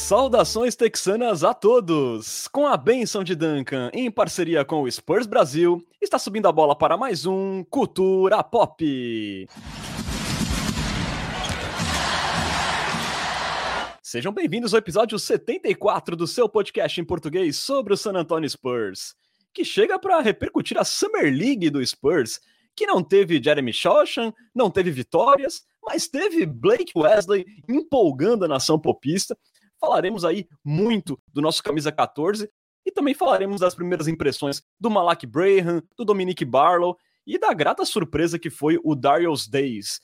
Saudações texanas a todos! Com a benção de Duncan, em parceria com o Spurs Brasil, está subindo a bola para mais um Cultura Pop. Sejam bem-vindos ao episódio 74 do seu podcast em português sobre o San Antonio Spurs, que chega para repercutir a Summer League do Spurs, que não teve Jeremy Shoshan, não teve vitórias, mas teve Blake Wesley empolgando a nação popista falaremos aí muito do nosso camisa 14 e também falaremos das primeiras impressões do Malak Braham, do Dominic Barlow e da grata surpresa que foi o Darius Days.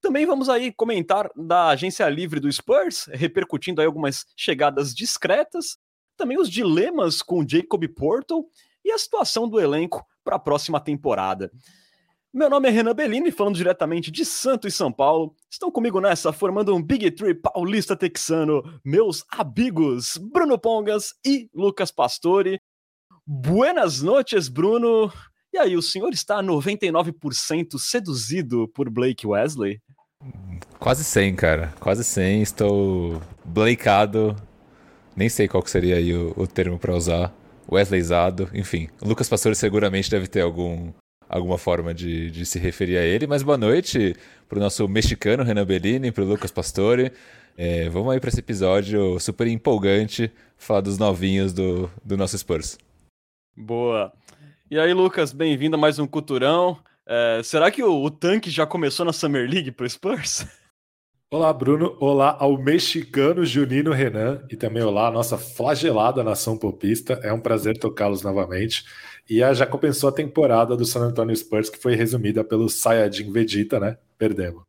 Também vamos aí comentar da agência livre do Spurs, repercutindo aí algumas chegadas discretas, também os dilemas com Jacob Portal e a situação do elenco para a próxima temporada. Meu nome é Renan Bellini, falando diretamente de Santo e São Paulo. Estão comigo nessa, formando um Big Tree paulista texano, meus amigos Bruno Pongas e Lucas Pastore. Buenas noches, Bruno. E aí, o senhor está 99% seduzido por Blake Wesley? Quase 100, cara. Quase 100. Estou blakeado. Nem sei qual seria aí o, o termo para usar. Wesleyzado, enfim. O Lucas Pastore seguramente deve ter algum alguma forma de, de se referir a ele. Mas boa noite para o nosso mexicano Renan Bellini, para o Lucas Pastore. É, vamos aí para esse episódio super empolgante, falar dos novinhos do, do nosso Spurs. Boa. E aí, Lucas, bem-vindo a mais um Culturão. É, será que o, o tanque já começou na Summer League para o Spurs? Olá, Bruno. Olá ao mexicano Junino Renan e também olá à nossa flagelada nação popista. É um prazer tocá-los novamente. E já compensou a temporada do San Antonio Spurs, que foi resumida pelo Sayajin Vegeta, né? Perdemos.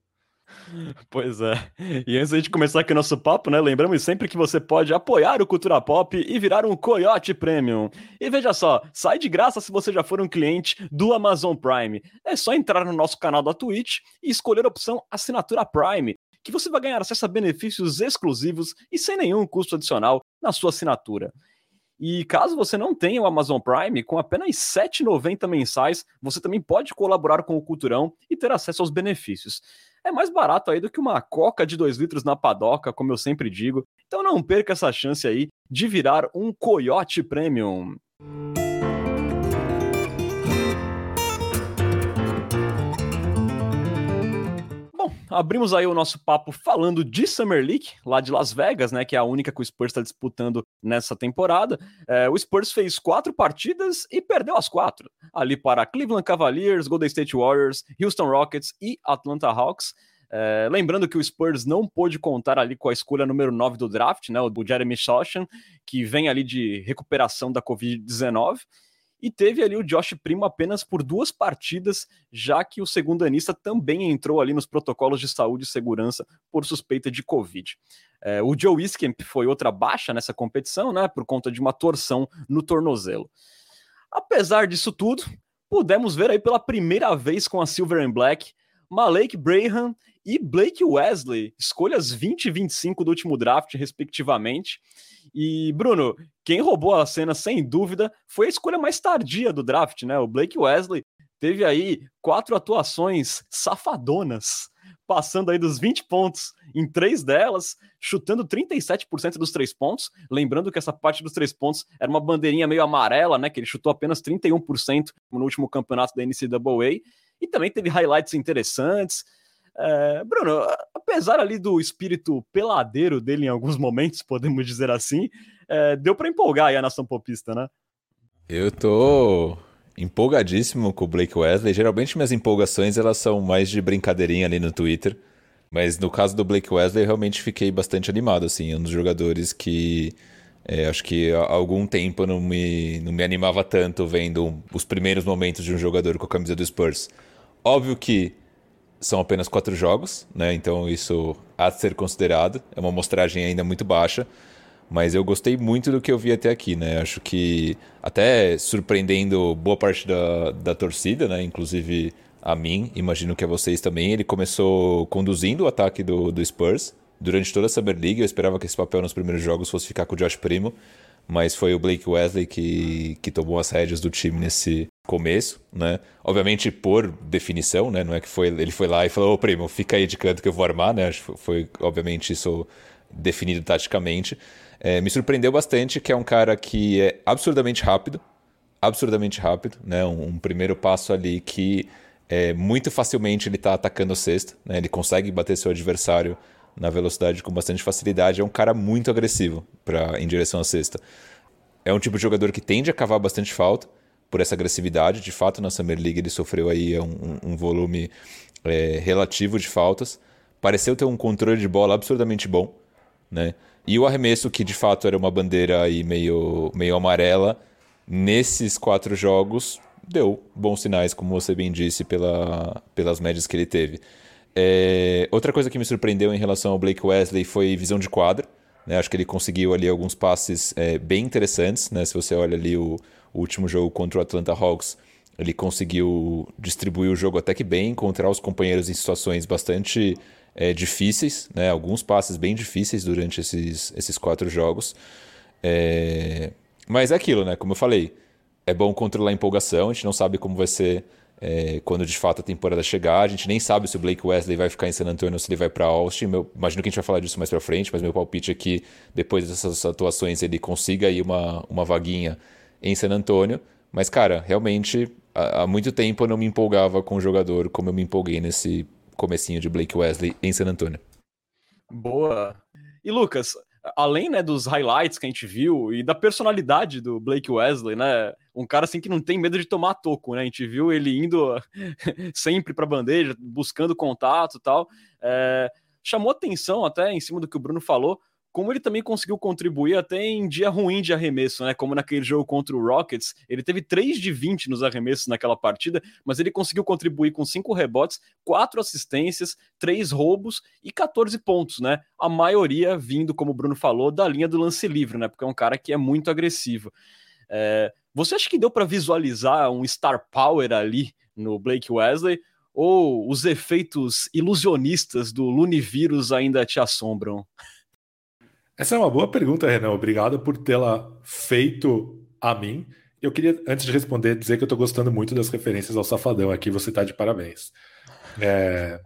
Pois é. E antes de começar aqui o nosso papo, né? Lembramos sempre que você pode apoiar o Cultura Pop e virar um Coyote Premium. E veja só, sai de graça se você já for um cliente do Amazon Prime. É só entrar no nosso canal da Twitch e escolher a opção Assinatura Prime que você vai ganhar acesso a benefícios exclusivos e sem nenhum custo adicional na sua assinatura. E caso você não tenha o Amazon Prime, com apenas R$ 7,90 mensais, você também pode colaborar com o Culturão e ter acesso aos benefícios. É mais barato aí do que uma coca de 2 litros na padoca, como eu sempre digo. Então não perca essa chance aí de virar um Coyote Premium. Abrimos aí o nosso papo falando de Summer League, lá de Las Vegas, né? Que é a única que o Spurs está disputando nessa temporada. É, o Spurs fez quatro partidas e perdeu as quatro. Ali para Cleveland Cavaliers, Golden State Warriors, Houston Rockets e Atlanta Hawks. É, lembrando que o Spurs não pôde contar ali com a escolha número 9 do draft, né? O Jeremy Sochan, que vem ali de recuperação da Covid-19 e teve ali o Josh Primo apenas por duas partidas, já que o segundo anista também entrou ali nos protocolos de saúde e segurança por suspeita de Covid. É, o Joe Iskemp foi outra baixa nessa competição, né, por conta de uma torção no tornozelo. Apesar disso tudo, pudemos ver aí pela primeira vez com a Silver and Black Malek Braham e Blake Wesley, escolhas 20 e 25 do último draft, respectivamente. E, Bruno, quem roubou a cena, sem dúvida, foi a escolha mais tardia do draft, né? O Blake Wesley teve aí quatro atuações safadonas, passando aí dos 20 pontos em três delas, chutando 37% dos três pontos. Lembrando que essa parte dos três pontos era uma bandeirinha meio amarela, né? Que ele chutou apenas 31% no último campeonato da NCAA. E também teve highlights interessantes. É, Bruno, apesar ali do espírito peladeiro dele em alguns momentos, podemos dizer assim, é, deu para empolgar aí a nação popista, né? Eu tô empolgadíssimo com o Blake Wesley. Geralmente minhas empolgações elas são mais de brincadeirinha ali no Twitter. Mas no caso do Blake Wesley, eu realmente fiquei bastante animado, assim. Um dos jogadores que é, acho que há algum tempo não me, não me animava tanto vendo os primeiros momentos de um jogador com a camisa do Spurs. Óbvio que são apenas quatro jogos, né? Então isso há de ser considerado. É uma amostragem ainda muito baixa. Mas eu gostei muito do que eu vi até aqui, né? Acho que até surpreendendo boa parte da, da torcida, né? Inclusive a mim, imagino que a vocês também. Ele começou conduzindo o ataque do, do Spurs durante toda a Summer League. Eu esperava que esse papel nos primeiros jogos fosse ficar com o Josh Primo mas foi o Blake Wesley que, que tomou as rédeas do time nesse começo, né? Obviamente por definição, né? Não é que foi ele foi lá e falou, ô primo, fica aí de canto que eu vou armar, né? Foi, obviamente isso definido taticamente. É, me surpreendeu bastante que é um cara que é absurdamente rápido, absurdamente rápido, né? Um, um primeiro passo ali que é, muito facilmente ele está atacando o cesto, né? Ele consegue bater seu adversário na velocidade com bastante facilidade. É um cara muito agressivo para em direção à cesta. É um tipo de jogador que tende a cavar bastante falta por essa agressividade. De fato, na Summer League ele sofreu aí um, um volume é, relativo de faltas. Pareceu ter um controle de bola absurdamente bom, né? E o arremesso, que de fato era uma bandeira aí meio, meio amarela, nesses quatro jogos deu bons sinais, como você bem disse, pela, pelas médias que ele teve. É, outra coisa que me surpreendeu em relação ao Blake Wesley foi visão de quadra. Né? Acho que ele conseguiu ali alguns passes é, bem interessantes. Né? Se você olha ali o, o, último jogo contra o Atlanta Hawks, ele conseguiu distribuir o jogo até que bem, encontrar os companheiros em situações bastante é, difíceis, né? alguns passes bem difíceis durante esses, esses quatro jogos. É, mas é aquilo, né? Como eu falei, é bom controlar a empolgação, a gente não sabe como vai ser é, quando de fato a temporada chegar. A gente nem sabe se o Blake Wesley vai ficar em San Antonio ou se ele vai para Austin. Meu, imagino que a gente vai falar disso mais para frente, mas meu palpite é que depois dessas atuações ele consiga aí uma, uma vaguinha em San Antonio. Mas, cara, realmente há, há muito tempo eu não me empolgava com o jogador como eu me empolguei nesse comecinho de Blake Wesley em San Antonio. Boa. E Lucas, além né, dos highlights que a gente viu e da personalidade do Blake Wesley, né? Um cara assim que não tem medo de tomar toco, né? A gente viu ele indo sempre para bandeja, buscando contato tal. É, chamou atenção até em cima do que o Bruno falou, como ele também conseguiu contribuir até em dia ruim de arremesso, né? Como naquele jogo contra o Rockets, ele teve 3 de 20 nos arremessos naquela partida, mas ele conseguiu contribuir com 5 rebotes, 4 assistências, 3 roubos e 14 pontos, né? A maioria vindo, como o Bruno falou, da linha do lance livre, né? Porque é um cara que é muito agressivo. É... Você acha que deu para visualizar um star power ali no Blake Wesley? Ou os efeitos ilusionistas do Lunivírus ainda te assombram? Essa é uma boa pergunta, Renan. Obrigado por tê-la feito a mim. Eu queria, antes de responder, dizer que eu estou gostando muito das referências ao Safadão aqui. Você está de parabéns. É...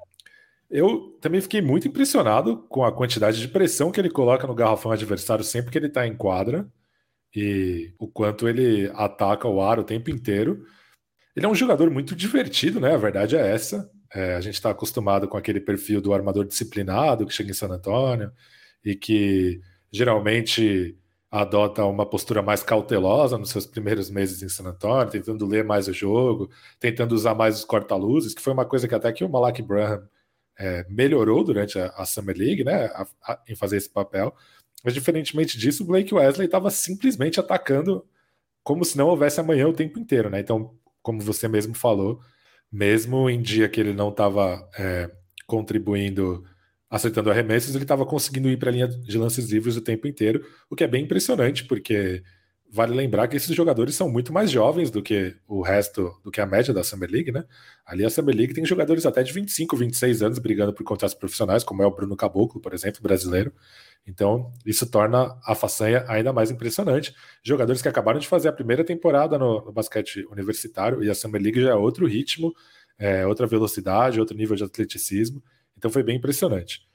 Eu também fiquei muito impressionado com a quantidade de pressão que ele coloca no garrafão adversário sempre que ele está em quadra e o quanto ele ataca o ar o tempo inteiro. Ele é um jogador muito divertido, né? A verdade é essa. É, a gente está acostumado com aquele perfil do armador disciplinado que chega em San Antônio e que geralmente adota uma postura mais cautelosa nos seus primeiros meses em San Antonio, tentando ler mais o jogo, tentando usar mais os corta-luzes, que foi uma coisa que até que o Malak Branham é, melhorou durante a, a, Summer League, né, a, a, em fazer esse papel. Mas diferentemente disso, o Blake Wesley estava simplesmente atacando como se não houvesse amanhã o tempo inteiro, né? Então, como você mesmo falou, mesmo em dia que ele não estava é, contribuindo acertando arremessos, ele estava conseguindo ir para a linha de lances livres o tempo inteiro, o que é bem impressionante, porque vale lembrar que esses jogadores são muito mais jovens do que o resto, do que a média da Summer League, né? Ali a Summer League tem jogadores até de 25, 26 anos brigando por contratos profissionais, como é o Bruno Caboclo, por exemplo, brasileiro. Então, isso torna a façanha ainda mais impressionante. Jogadores que acabaram de fazer a primeira temporada no, no basquete universitário, e a Summer League já é outro ritmo, é, outra velocidade, outro nível de atleticismo. Então foi bem impressionante.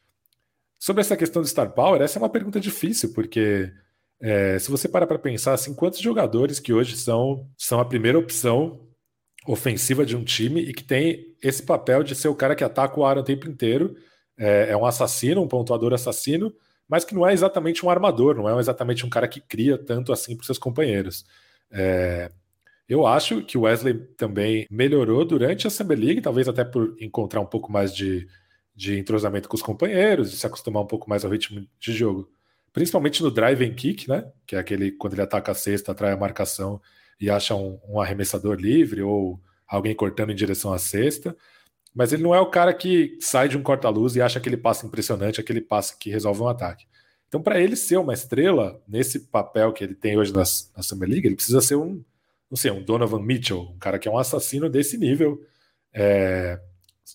Sobre essa questão do Star Power, essa é uma pergunta difícil, porque é, se você parar para pensar, assim, quantos jogadores que hoje são, são a primeira opção ofensiva de um time e que tem esse papel de ser o cara que ataca o ar o tempo inteiro, é, é um assassino, um pontuador assassino, mas que não é exatamente um armador, não é exatamente um cara que cria tanto assim para seus companheiros. É, eu acho que o Wesley também melhorou durante a Summer League, talvez até por encontrar um pouco mais de de entrosamento com os companheiros, de se acostumar um pouco mais ao ritmo de jogo. Principalmente no drive and kick, né? Que é aquele quando ele ataca a cesta, atrai a marcação e acha um, um arremessador livre ou alguém cortando em direção à cesta. Mas ele não é o cara que sai de um corta-luz e acha aquele passe impressionante, aquele passe que resolve um ataque. Então, para ele ser uma estrela, nesse papel que ele tem hoje na, na Summer League, ele precisa ser um, não sei, um Donovan Mitchell, um cara que é um assassino desse nível, é,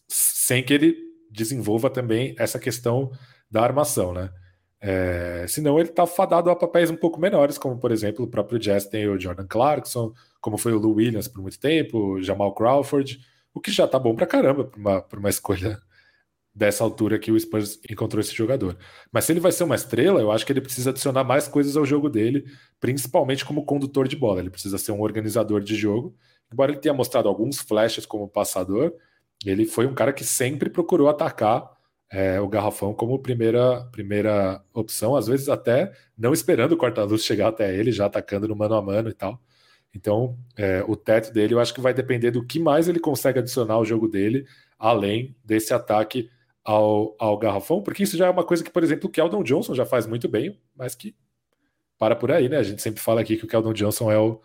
sem que ele desenvolva também essa questão da armação, né? É, senão ele está fadado a papéis um pouco menores, como por exemplo o próprio Jazz tem o Jordan Clarkson, como foi o Lou Williams por muito tempo, o Jamal Crawford, o que já tá bom pra caramba para uma, uma escolha dessa altura que o Spurs encontrou esse jogador. Mas se ele vai ser uma estrela, eu acho que ele precisa adicionar mais coisas ao jogo dele, principalmente como condutor de bola. Ele precisa ser um organizador de jogo. Embora ele tenha mostrado alguns flashes como passador, ele foi um cara que sempre procurou atacar é, o garrafão como primeira, primeira opção, às vezes até não esperando o corta-luz chegar até ele, já atacando no mano a mano e tal. Então, é, o teto dele eu acho que vai depender do que mais ele consegue adicionar ao jogo dele, além desse ataque ao, ao garrafão, porque isso já é uma coisa que, por exemplo, o Keldon Johnson já faz muito bem, mas que para por aí, né? A gente sempre fala aqui que o Keldon Johnson é o,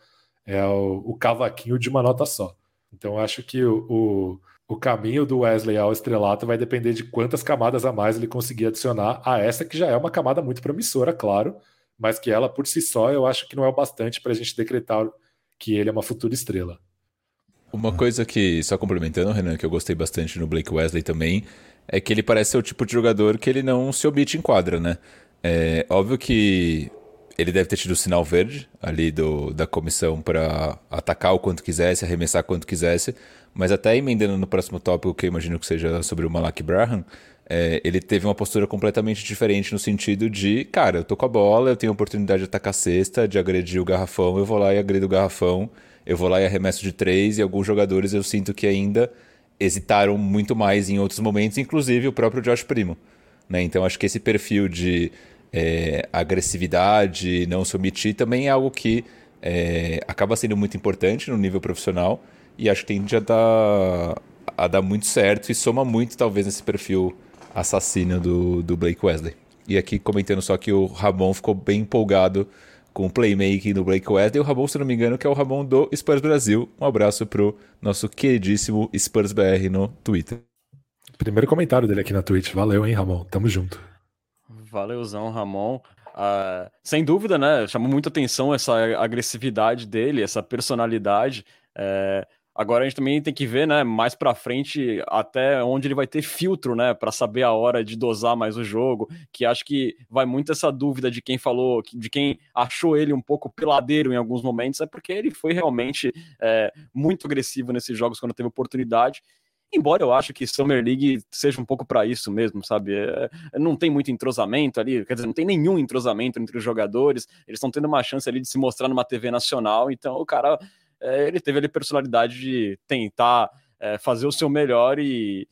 é o, o cavaquinho de uma nota só. Então, acho que o, o, o caminho do Wesley ao estrelato vai depender de quantas camadas a mais ele conseguir adicionar a essa, que já é uma camada muito promissora, claro, mas que ela por si só eu acho que não é o bastante para a gente decretar que ele é uma futura estrela. Uma coisa que, só complementando, Renan, que eu gostei bastante no Blake Wesley também, é que ele parece ser o tipo de jogador que ele não se omite em quadra, né? É óbvio que ele deve ter tido o sinal verde ali do, da comissão para atacar o quanto quisesse, arremessar quanto quisesse, mas até emendando no próximo tópico, que eu imagino que seja sobre o Malak Braham, é, ele teve uma postura completamente diferente no sentido de, cara, eu tô com a bola, eu tenho a oportunidade de atacar a cesta, de agredir o garrafão, eu vou lá e agredo o garrafão, eu vou lá e arremesso de três, e alguns jogadores eu sinto que ainda hesitaram muito mais em outros momentos, inclusive o próprio Josh Primo. Né? Então acho que esse perfil de é, agressividade, não se omitir, também é algo que é, acaba sendo muito importante no nível profissional e acho que tende a dar, a dar muito certo e soma muito, talvez, nesse perfil assassino do, do Blake Wesley. E aqui comentando só que o Ramon ficou bem empolgado com o playmaking do Blake Wesley. O Ramon, se não me engano, que é o Ramon do Spurs Brasil. Um abraço pro nosso queridíssimo Spurs BR no Twitter. Primeiro comentário dele aqui na Twitch. Valeu, hein, Ramon? Tamo junto. Valeuzão, Ramon. Uh, sem dúvida, né? Chamou muita atenção essa agressividade dele, essa personalidade. É, Agora a gente também tem que ver, né, mais para frente até onde ele vai ter filtro, né, para saber a hora de dosar mais o jogo, que acho que vai muito essa dúvida de quem falou, de quem achou ele um pouco peladeiro em alguns momentos, é porque ele foi realmente é, muito agressivo nesses jogos quando teve oportunidade. Embora eu acho que Summer League seja um pouco para isso mesmo, sabe? É, não tem muito entrosamento ali, quer dizer, não tem nenhum entrosamento entre os jogadores, eles estão tendo uma chance ali de se mostrar numa TV nacional, então o cara é, ele teve ali personalidade de tentar é, fazer o seu melhor e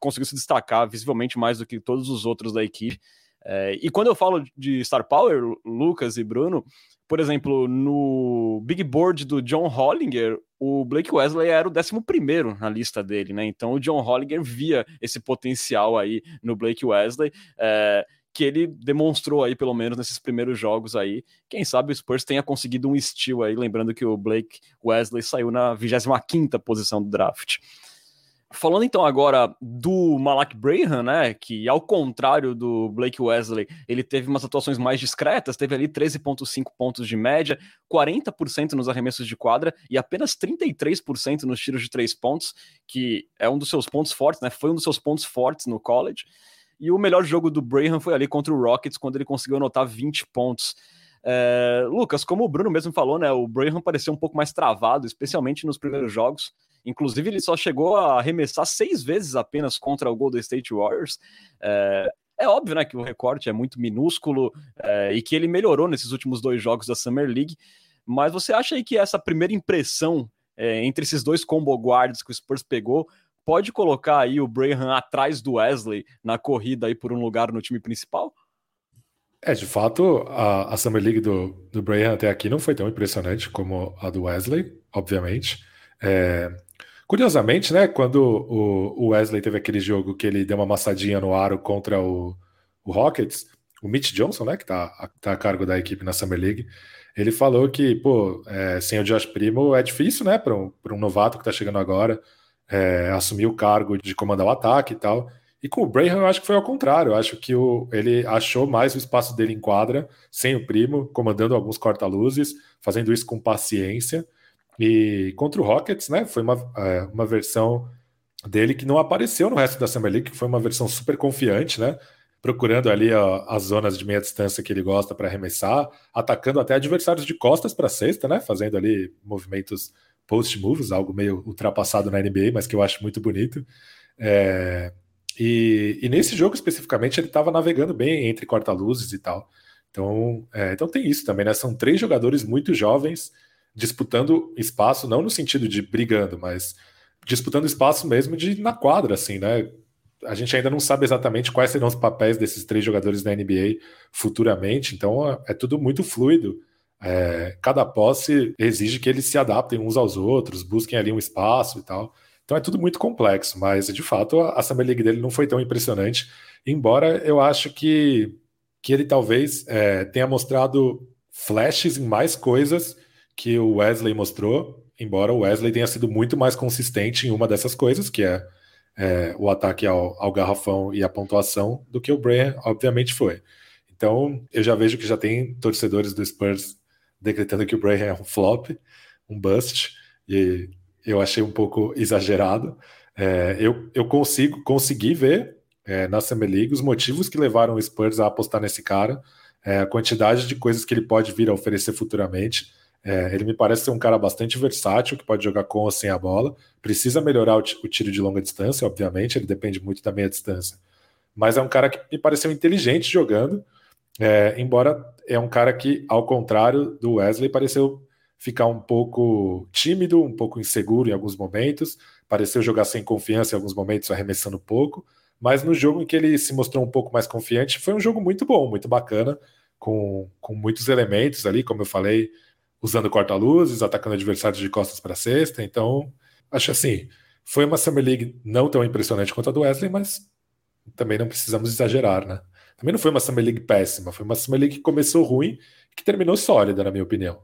conseguiu se destacar visivelmente mais do que todos os outros da equipe. É, e quando eu falo de Star Power, Lucas e Bruno, por exemplo, no Big Board do John Hollinger, o Blake Wesley era o 11 na lista dele, né? Então o John Hollinger via esse potencial aí no Blake Wesley. É, que ele demonstrou aí, pelo menos nesses primeiros jogos aí. Quem sabe o Spurs tenha conseguido um steal aí, lembrando que o Blake Wesley saiu na 25ª posição do draft. Falando então agora do Malak Braham, né, que ao contrário do Blake Wesley, ele teve umas atuações mais discretas, teve ali 13.5 pontos de média, 40% nos arremessos de quadra e apenas 33% nos tiros de três pontos, que é um dos seus pontos fortes, né, foi um dos seus pontos fortes no college. E o melhor jogo do Braham foi ali contra o Rockets, quando ele conseguiu anotar 20 pontos. É, Lucas, como o Bruno mesmo falou, né, o Braham pareceu um pouco mais travado, especialmente nos primeiros jogos. Inclusive, ele só chegou a arremessar seis vezes apenas contra o Golden State Warriors. É, é óbvio né, que o recorte é muito minúsculo é, e que ele melhorou nesses últimos dois jogos da Summer League. Mas você acha aí que essa primeira impressão é, entre esses dois combo guards que o Spurs pegou pode colocar aí o Braham atrás do Wesley na corrida aí por um lugar no time principal? É, de fato, a, a Summer League do, do Braham até aqui não foi tão impressionante como a do Wesley, obviamente. É, curiosamente, né, quando o, Wesley teve aquele jogo que ele deu uma amassadinha no aro contra o, o Rockets, o Mitch Johnson, né, que tá, tá a cargo da equipe na Summer League, ele falou que, pô, é, sem o Josh Primo é difícil, né, para um, um novato que tá chegando agora é, assumir o cargo de comandar o ataque e tal. E com o Braham eu acho que foi ao contrário. Eu acho que o, ele achou mais o espaço dele em quadra, sem o primo, comandando alguns corta-luzes, fazendo isso com paciência. E contra o Rockets, né? Foi uma, é, uma versão dele que não apareceu no resto da Summer League, que foi uma versão super confiante, né? Procurando ali ó, as zonas de meia distância que ele gosta para arremessar, atacando até adversários de costas para cesta, né? Fazendo ali movimentos post moves, algo meio ultrapassado na NBA, mas que eu acho muito bonito. É... E, e nesse jogo especificamente ele estava navegando bem entre corta-luzes e tal. Então, é, então tem isso também, né? São três jogadores muito jovens disputando espaço, não no sentido de brigando, mas disputando espaço mesmo de na quadra, assim, né? A gente ainda não sabe exatamente quais serão os papéis desses três jogadores da NBA futuramente, então é, é tudo muito fluido. É, cada posse exige que eles se adaptem uns aos outros, busquem ali um espaço e tal. Então é tudo muito complexo, mas de fato a Summer League dele não foi tão impressionante, embora eu acho que, que ele talvez é, tenha mostrado flashes em mais coisas que o Wesley mostrou, embora o Wesley tenha sido muito mais consistente em uma dessas coisas, que é, é o ataque ao, ao, garrafão e a pontuação, do que o Brian, obviamente, foi. Então, eu já vejo que já tem torcedores do Spurs decretando que o Brian é um flop, um bust, e eu achei um pouco exagerado. É, eu, eu consigo conseguir ver é, na Summer League os motivos que levaram o Spurs a apostar nesse cara, é, a quantidade de coisas que ele pode vir a oferecer futuramente. É, ele me parece ser um cara bastante versátil, que pode jogar com ou sem a bola. Precisa melhorar o, o tiro de longa distância, obviamente, ele depende muito da meia distância. Mas é um cara que me pareceu inteligente jogando, é, embora é um cara que, ao contrário do Wesley, pareceu ficar um pouco tímido, um pouco inseguro em alguns momentos, pareceu jogar sem confiança em alguns momentos, arremessando pouco. Mas no jogo em que ele se mostrou um pouco mais confiante, foi um jogo muito bom, muito bacana, com, com muitos elementos ali, como eu falei, usando corta-luzes, atacando adversários de costas para cesta. Então, acho assim, foi uma Summer League não tão impressionante quanto a do Wesley, mas também não precisamos exagerar, né? Também não foi uma Summer League péssima, foi uma Summer League que começou ruim e que terminou sólida, na minha opinião.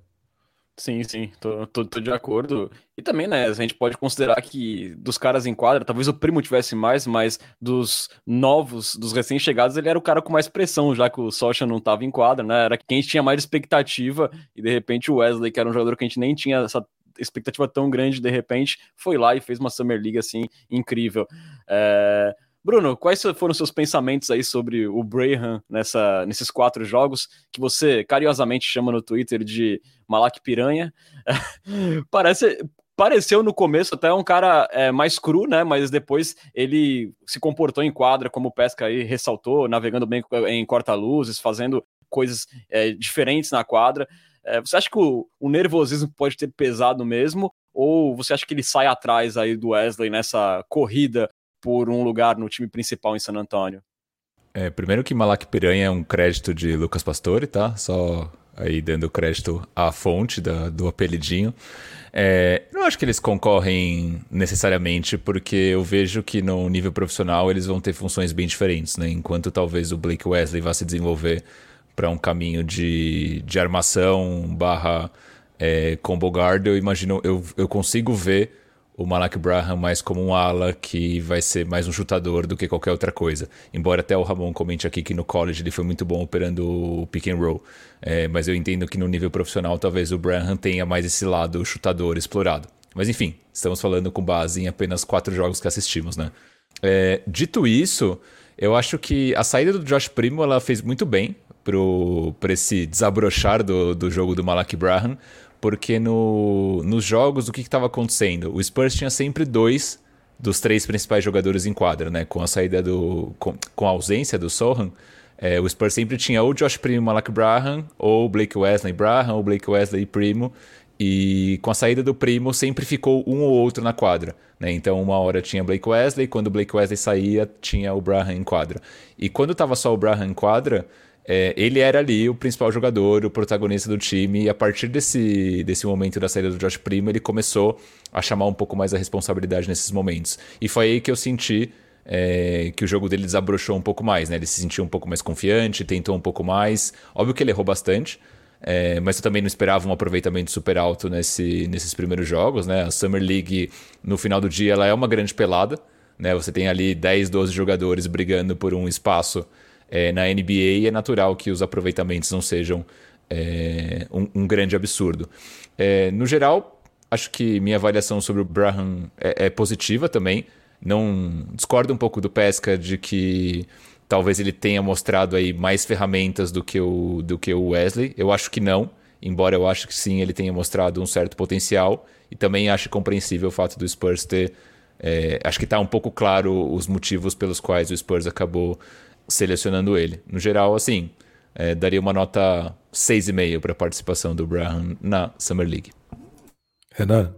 Sim, sim, tô, tô, tô, de acordo. E também, né, a gente pode considerar que dos caras em quadra, talvez o primo tivesse mais, mas dos novos, dos recém-chegados, ele era o cara com mais pressão, já que o Socha não tava em quadra, né? Era quem tinha mais expectativa, e de repente o Wesley, que era um jogador que a gente nem tinha essa expectativa tão grande, de repente, foi lá e fez uma Summer League assim incrível. É... Bruno, quais foram seus pensamentos aí sobre o Braham nessa, nesses quatro jogos que você carinhosamente chama no Twitter de Malak Piranha? Parece, pareceu no começo até um cara é, mais cru, né? Mas depois ele se comportou em quadra, como Pesca aí ressaltou, navegando bem em corta-luzes, fazendo coisas é, diferentes na quadra. É, você acha que o, o, nervosismo pode ter pesado mesmo? Ou você acha que ele sai atrás aí do Wesley nessa corrida por um lugar no time principal em San Antônio? É, primeiro que Malak Piranha é um crédito de Lucas Pastore, tá? Só aí dando crédito à fonte da, do apelidinho. É, não acho que eles concorrem necessariamente, porque eu vejo que no nível profissional eles vão ter funções bem diferentes, né? Enquanto talvez o Blake Wesley vá se desenvolver para um caminho de, de armação barra é, combo guard, eu imagino, eu, eu consigo ver o Malak Braham mais como um ala que vai ser mais um chutador do que qualquer outra coisa. Embora até o Ramon comente aqui que no college ele foi muito bom operando o pick and roll. É, mas eu entendo que no nível profissional talvez o Braham tenha mais esse lado chutador explorado. Mas enfim, estamos falando com base em apenas quatro jogos que assistimos, né? É, dito isso, eu acho que a saída do Josh Primo ela fez muito bem para esse desabrochar do, do jogo do Malak Braham, porque no, nos jogos o que estava acontecendo? O Spurs tinha sempre dois dos três principais jogadores em quadra, né? Com a saída do. com, com a ausência do Sohan, é, o Spurs sempre tinha ou Josh Primo Malak Braham, ou Blake Wesley Braham, ou Blake Wesley Primo. E com a saída do Primo, sempre ficou um ou outro na quadra. Né? Então, uma hora tinha Blake Wesley, quando o Blake Wesley saía, tinha o Braham em quadra. E quando estava só o Braham em quadra, é, ele era ali o principal jogador, o protagonista do time, e a partir desse, desse momento da saída do Josh Primo, ele começou a chamar um pouco mais a responsabilidade nesses momentos. E foi aí que eu senti é, que o jogo dele desabrochou um pouco mais, né? Ele se sentiu um pouco mais confiante, tentou um pouco mais. Óbvio que ele errou bastante, é, mas eu também não esperava um aproveitamento super alto nesse, nesses primeiros jogos, né? A Summer League, no final do dia, ela é uma grande pelada, né? Você tem ali 10, 12 jogadores brigando por um espaço é, na NBA é natural que os aproveitamentos não sejam é, um, um, grande absurdo. É, no geral, acho que minha avaliação sobre o Braham é, é, positiva também. Não discordo um pouco do Pesca de que talvez ele tenha mostrado aí mais ferramentas do que o, do que o Wesley. Eu acho que não, embora eu acho que sim, ele tenha mostrado um certo potencial. E também acho compreensível o fato do Spurs ter é, acho que está um pouco claro os motivos pelos quais o Spurs acabou selecionando ele. No geral, assim, é, daria uma nota 6,5 para a participação do Braham na Summer League. Renan?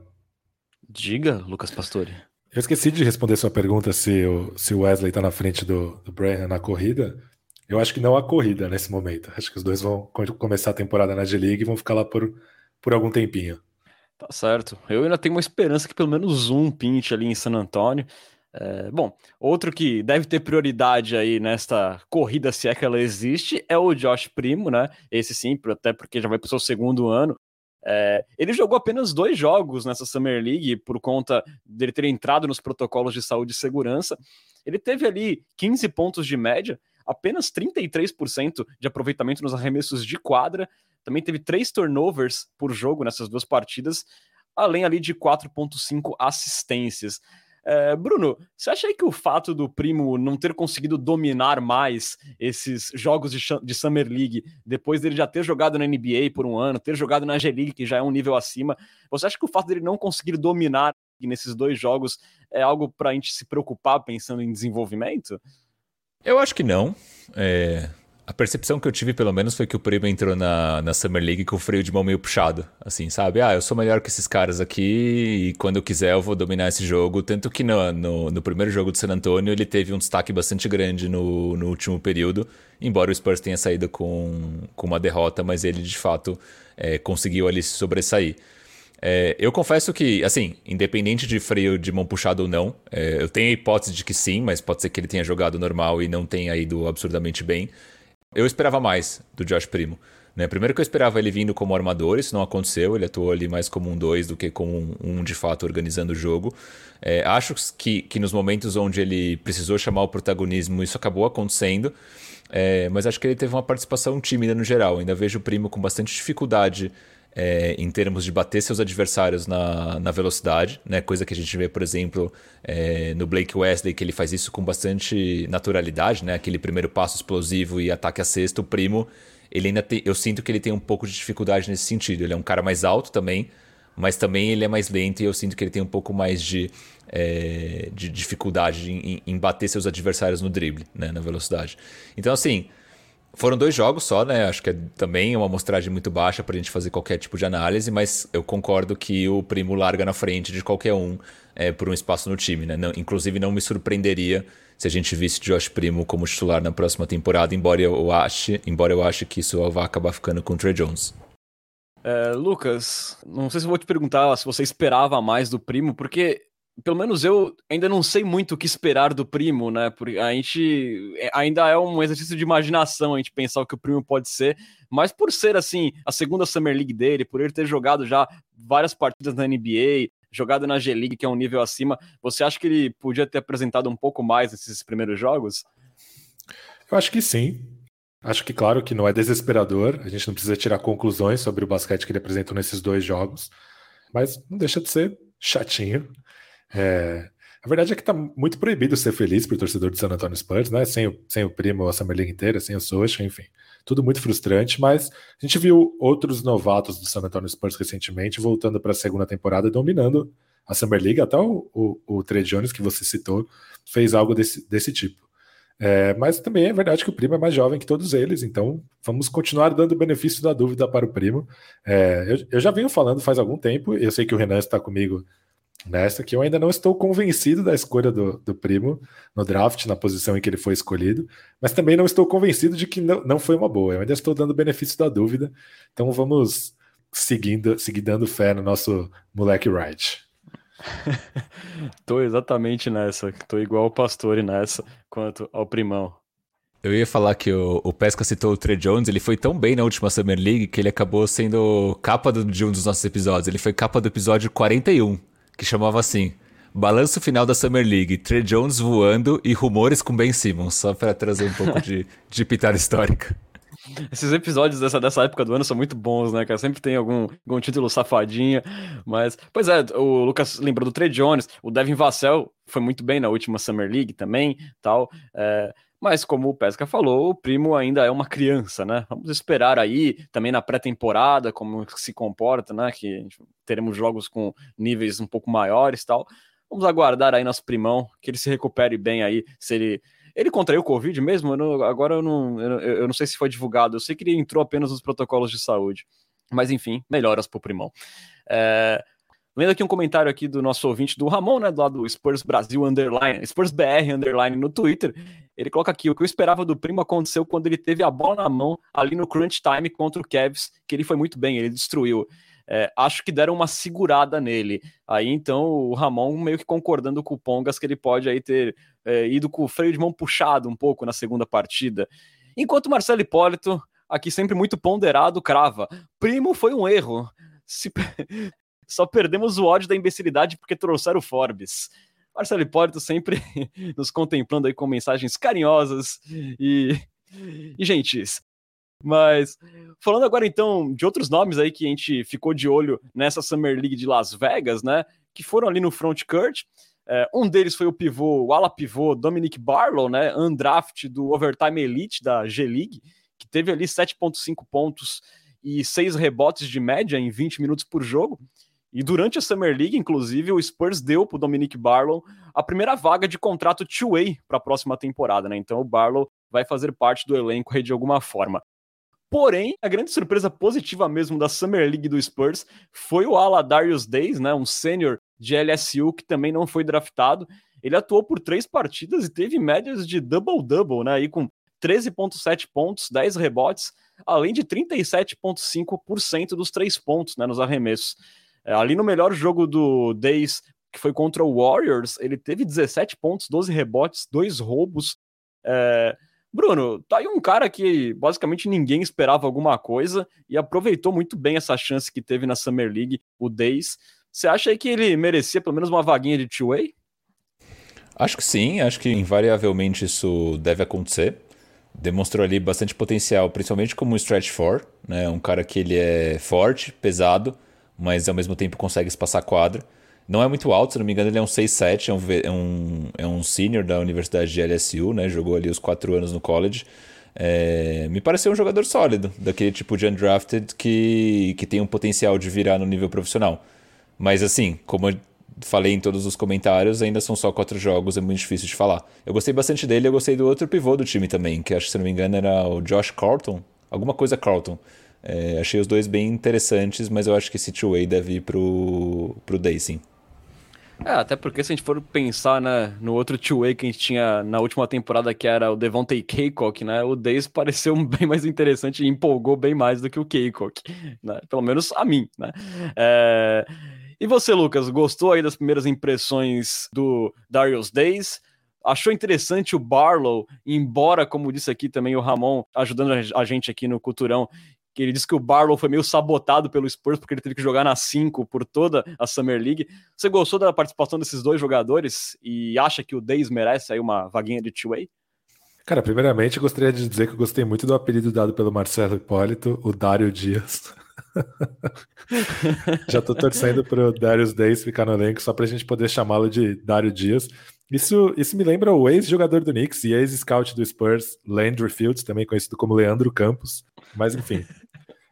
Diga, Lucas Pastore. Eu esqueci de responder sua pergunta se o, se o Wesley está na frente do, do Braham na corrida. Eu acho que não há corrida nesse momento. Acho que os dois vão começar a temporada na G-League e vão ficar lá por, por algum tempinho. Tá certo. Eu ainda tenho uma esperança que pelo menos um pinte ali em San Antônio. É, bom, outro que deve ter prioridade aí nesta corrida, se é que ela existe, é o Josh Primo, né? Esse sim, até porque já vai para o seu segundo ano. É, ele jogou apenas dois jogos nessa Summer League por conta dele ter entrado nos protocolos de saúde e segurança. Ele teve ali 15 pontos de média, apenas 33% de aproveitamento nos arremessos de quadra. Também teve três turnovers por jogo nessas duas partidas, além ali de 4,5 assistências. É, Bruno, você acha aí que o fato do Primo não ter conseguido dominar mais esses jogos de, de, Summer League, depois dele já ter jogado na NBA por um ano, ter jogado na G-League, que já é um nível acima, você acha que o fato dele não conseguir dominar nesses dois jogos é algo para a gente se preocupar pensando em desenvolvimento? Eu acho que não. É, a percepção que eu tive, pelo menos, foi que o Primo entrou na, na Summer League com o freio de mão meio puxado. Assim, sabe? Ah, eu sou melhor que esses caras aqui e quando eu quiser eu vou dominar esse jogo. Tanto que no, no, no primeiro jogo do San Antonio ele teve um destaque bastante grande no, no último período. Embora o Spurs tenha saído com, com uma derrota, mas ele de fato é, conseguiu ali se sobressair. É, eu confesso que, assim, independente de freio de mão puxado ou não, é, eu tenho a hipótese de que sim, mas pode ser que ele tenha jogado normal e não tenha ido absurdamente bem. Eu esperava mais do Josh Primo. Né? Primeiro que eu esperava ele vindo como armador, isso não aconteceu, ele atuou ali mais como um 2 do que como um, um, de fato organizando o jogo. É, acho que, que nos momentos onde ele precisou chamar o protagonismo, isso acabou acontecendo, é, mas acho que ele teve uma participação tímida no geral. Ainda vejo o Primo com bastante dificuldade é, em termos de bater seus adversários na, na velocidade, né? coisa que a gente vê, por exemplo, é, no Blake Wesley, que ele faz isso com bastante naturalidade, né? aquele primeiro passo explosivo e ataque a sexto. O primo, ele ainda tem, eu sinto que ele tem um pouco de dificuldade nesse sentido. Ele é um cara mais alto também, mas também ele é mais lento e eu sinto que ele tem um pouco mais de, é, de dificuldade em, em, bater seus adversários no drible, né? na velocidade. Então, assim. Foram dois jogos só, né? Acho que é também uma amostragem muito baixa para a gente fazer qualquer tipo de análise, mas eu concordo que o Primo larga na frente de qualquer um é, por um espaço no time, né? Não, inclusive, não me surpreenderia se a gente visse Josh Primo como titular na próxima temporada, embora eu ache, embora eu ache que isso vai acabar ficando com o Trey Jones. É, Lucas, não sei se eu vou te perguntar se você esperava mais do Primo, porque pelo menos eu ainda não sei muito o que esperar do primo, né? Porque a gente é, ainda é um exercício de imaginação a gente pensar o que o primo pode ser, mas por ser assim, a segunda Summer League dele, por ele ter jogado já várias partidas na NBA, jogado na G-League, que é um nível acima, você acha que ele podia ter apresentado um pouco mais nesses primeiros jogos? Eu acho que sim. Acho que, claro, que não é desesperador, a gente não precisa tirar conclusões sobre o basquete que ele apresentou nesses dois jogos, mas não deixa de ser chatinho é, a verdade é que tá muito proibido ser feliz para o torcedor de San Antonio Spurs, né? Sem o, sem o primo, a Summer League inteira, sem o Socha, enfim. Tudo muito frustrante, mas a gente viu outros novatos do San Antonio Spurs recentemente voltando para a segunda temporada dominando a Summer League. Até o, o, o Trey Jones, que você citou, fez algo desse, desse tipo. É, mas também é verdade que o primo é mais jovem que todos eles, então vamos continuar dando o benefício da dúvida para o primo. É, eu, eu, já venho falando faz algum tempo, eu sei que o Renan está comigo nessa que eu ainda não estou convencido da escolha do, do primo no draft, na posição em que ele foi escolhido, mas também não estou convencido de que não, não foi uma boa. Eu ainda estou dando benefício da dúvida, então vamos seguindo, seguir dando fé no nosso moleque Wright. tô exatamente nessa, tô igual o Pastore nessa, quanto ao primão. Eu ia falar que o, o Pesca citou o Trey Jones, ele foi tão bem na última Summer League que ele acabou sendo capa do, de um dos nossos episódios. Ele foi capa do episódio 41 que chamava assim: Balanço final da Summer League, Trey Jones voando e rumores com Ben Simmons, só para trazer um pouco de, de pitada histórica. Esses episódios dessa, dessa época do ano são muito bons, né, cara? Sempre tem algum, algum título safadinha, mas... Pois é, o Lucas lembrou do Trey Jones, o Devin Vassell foi muito bem na última Summer League também, tal. É, mas, como o Pesca falou, o primo ainda é uma criança, né? Vamos esperar aí também na pré-temporada como se comporta, né? Que teremos jogos com níveis um pouco maiores tal. vamos aguardar aí nosso primão, que ele se recupere bem aí, se ele ele contraiu o Covid mesmo? Eu não, agora eu não, eu, eu, não sei se foi divulgado. Eu sei que ele entrou apenas nos protocolos de saúde. Mas enfim, melhoras pro Primão. É, Lendo aqui um comentário aqui do nosso ouvinte, do Ramon, né, do lado do Spurs Brasil Underline, Spurs BR Underline no Twitter. Ele coloca aqui: o que eu esperava do primo aconteceu quando ele teve a bola na mão ali no crunch time contra o Cavs, que ele foi muito bem, ele destruiu. É, acho que deram uma segurada nele. Aí então o Ramon meio que concordando com o Pongas que ele pode aí ter é, ido com o freio de mão puxado um pouco na segunda partida. Enquanto Marcelo Hipólito, aqui sempre muito ponderado, crava: primo foi um erro. Se... Só perdemos o ódio da imbecilidade porque trouxeram o Forbes. Marcelo Hipólito sempre nos contemplando aí com mensagens carinhosas e, e gentis. Mas falando agora então de outros nomes aí que a gente ficou de olho nessa Summer League de Las Vegas, né? Que foram ali no front court. É, um deles foi o pivô, o ala pivô Dominic Barlow, né? Undraft do Overtime Elite da G-League, que teve ali 7,5 pontos e 6 rebotes de média em 20 minutos por jogo. E durante a Summer League, inclusive, o Spurs deu para o Dominic Barlow a primeira vaga de contrato two-way para a próxima temporada, né? Então o Barlow vai fazer parte do elenco aí de alguma forma. Porém, a grande surpresa positiva mesmo da Summer League do Spurs foi o ala Darius Days, né, um sênior de LSU que também não foi draftado. Ele atuou por três partidas e teve médias de double-double, né, aí com 13,7 pontos, 10 rebotes, além de 37,5% dos três pontos né, nos arremessos. É, ali no melhor jogo do Days, que foi contra o Warriors, ele teve 17 pontos, 12 rebotes, dois roubos. É... Bruno, tá aí um cara que basicamente ninguém esperava alguma coisa e aproveitou muito bem essa chance que teve na Summer League, o Days. Você acha aí que ele merecia pelo menos uma vaguinha de two-way? Acho que sim, acho que invariavelmente isso deve acontecer. Demonstrou ali bastante potencial, principalmente como stretch four, né? Um cara que ele é forte, pesado, mas ao mesmo tempo consegue espaçar quadra. Não é muito alto, se não me engano, ele é um 6'7, é um, é um, é um senior da Universidade de LSU, né? Jogou ali os quatro anos no college. É, me pareceu um jogador sólido, daquele tipo de undrafted que, que tem um potencial de virar no nível profissional. Mas assim, como eu falei em todos os comentários, ainda são só quatro jogos, é muito difícil de falar. Eu gostei bastante dele, eu gostei do outro pivô do time também, que acho que se não me engano era o Josh Carlton, alguma coisa Carlton. É, achei os dois bem interessantes, mas eu acho que esse two-way deve ir pro, pro Day, sim. É, até porque se a gente for pensar né, no outro two-way que a gente tinha na última temporada, que era o Devontae Kaycock, né? O Days pareceu bem mais interessante e empolgou bem mais do que o Kaycock, né? Pelo menos a mim, né? É... E você, Lucas, gostou aí das primeiras impressões do Darius Days? Achou interessante o Barlow, embora, como disse aqui também o Ramon, ajudando a gente aqui no Culturão, que ele disse que o Barlow foi meio sabotado pelo Spurs porque ele teve que jogar na 5 por toda a Summer League. Você gostou da participação desses dois jogadores e acha que o Days merece aí uma vaguinha de two-way? Cara, primeiramente gostaria de dizer que eu gostei muito do apelido dado pelo Marcelo Hipólito, o Dário Dias. Já tô torcendo pro Darius Days ficar no elenco só pra gente poder chamá-lo de Dário Dias. Isso, isso me lembra o ex-jogador do Knicks e ex-scout do Spurs, Landry Fields, também conhecido como Leandro Campos. Mas enfim.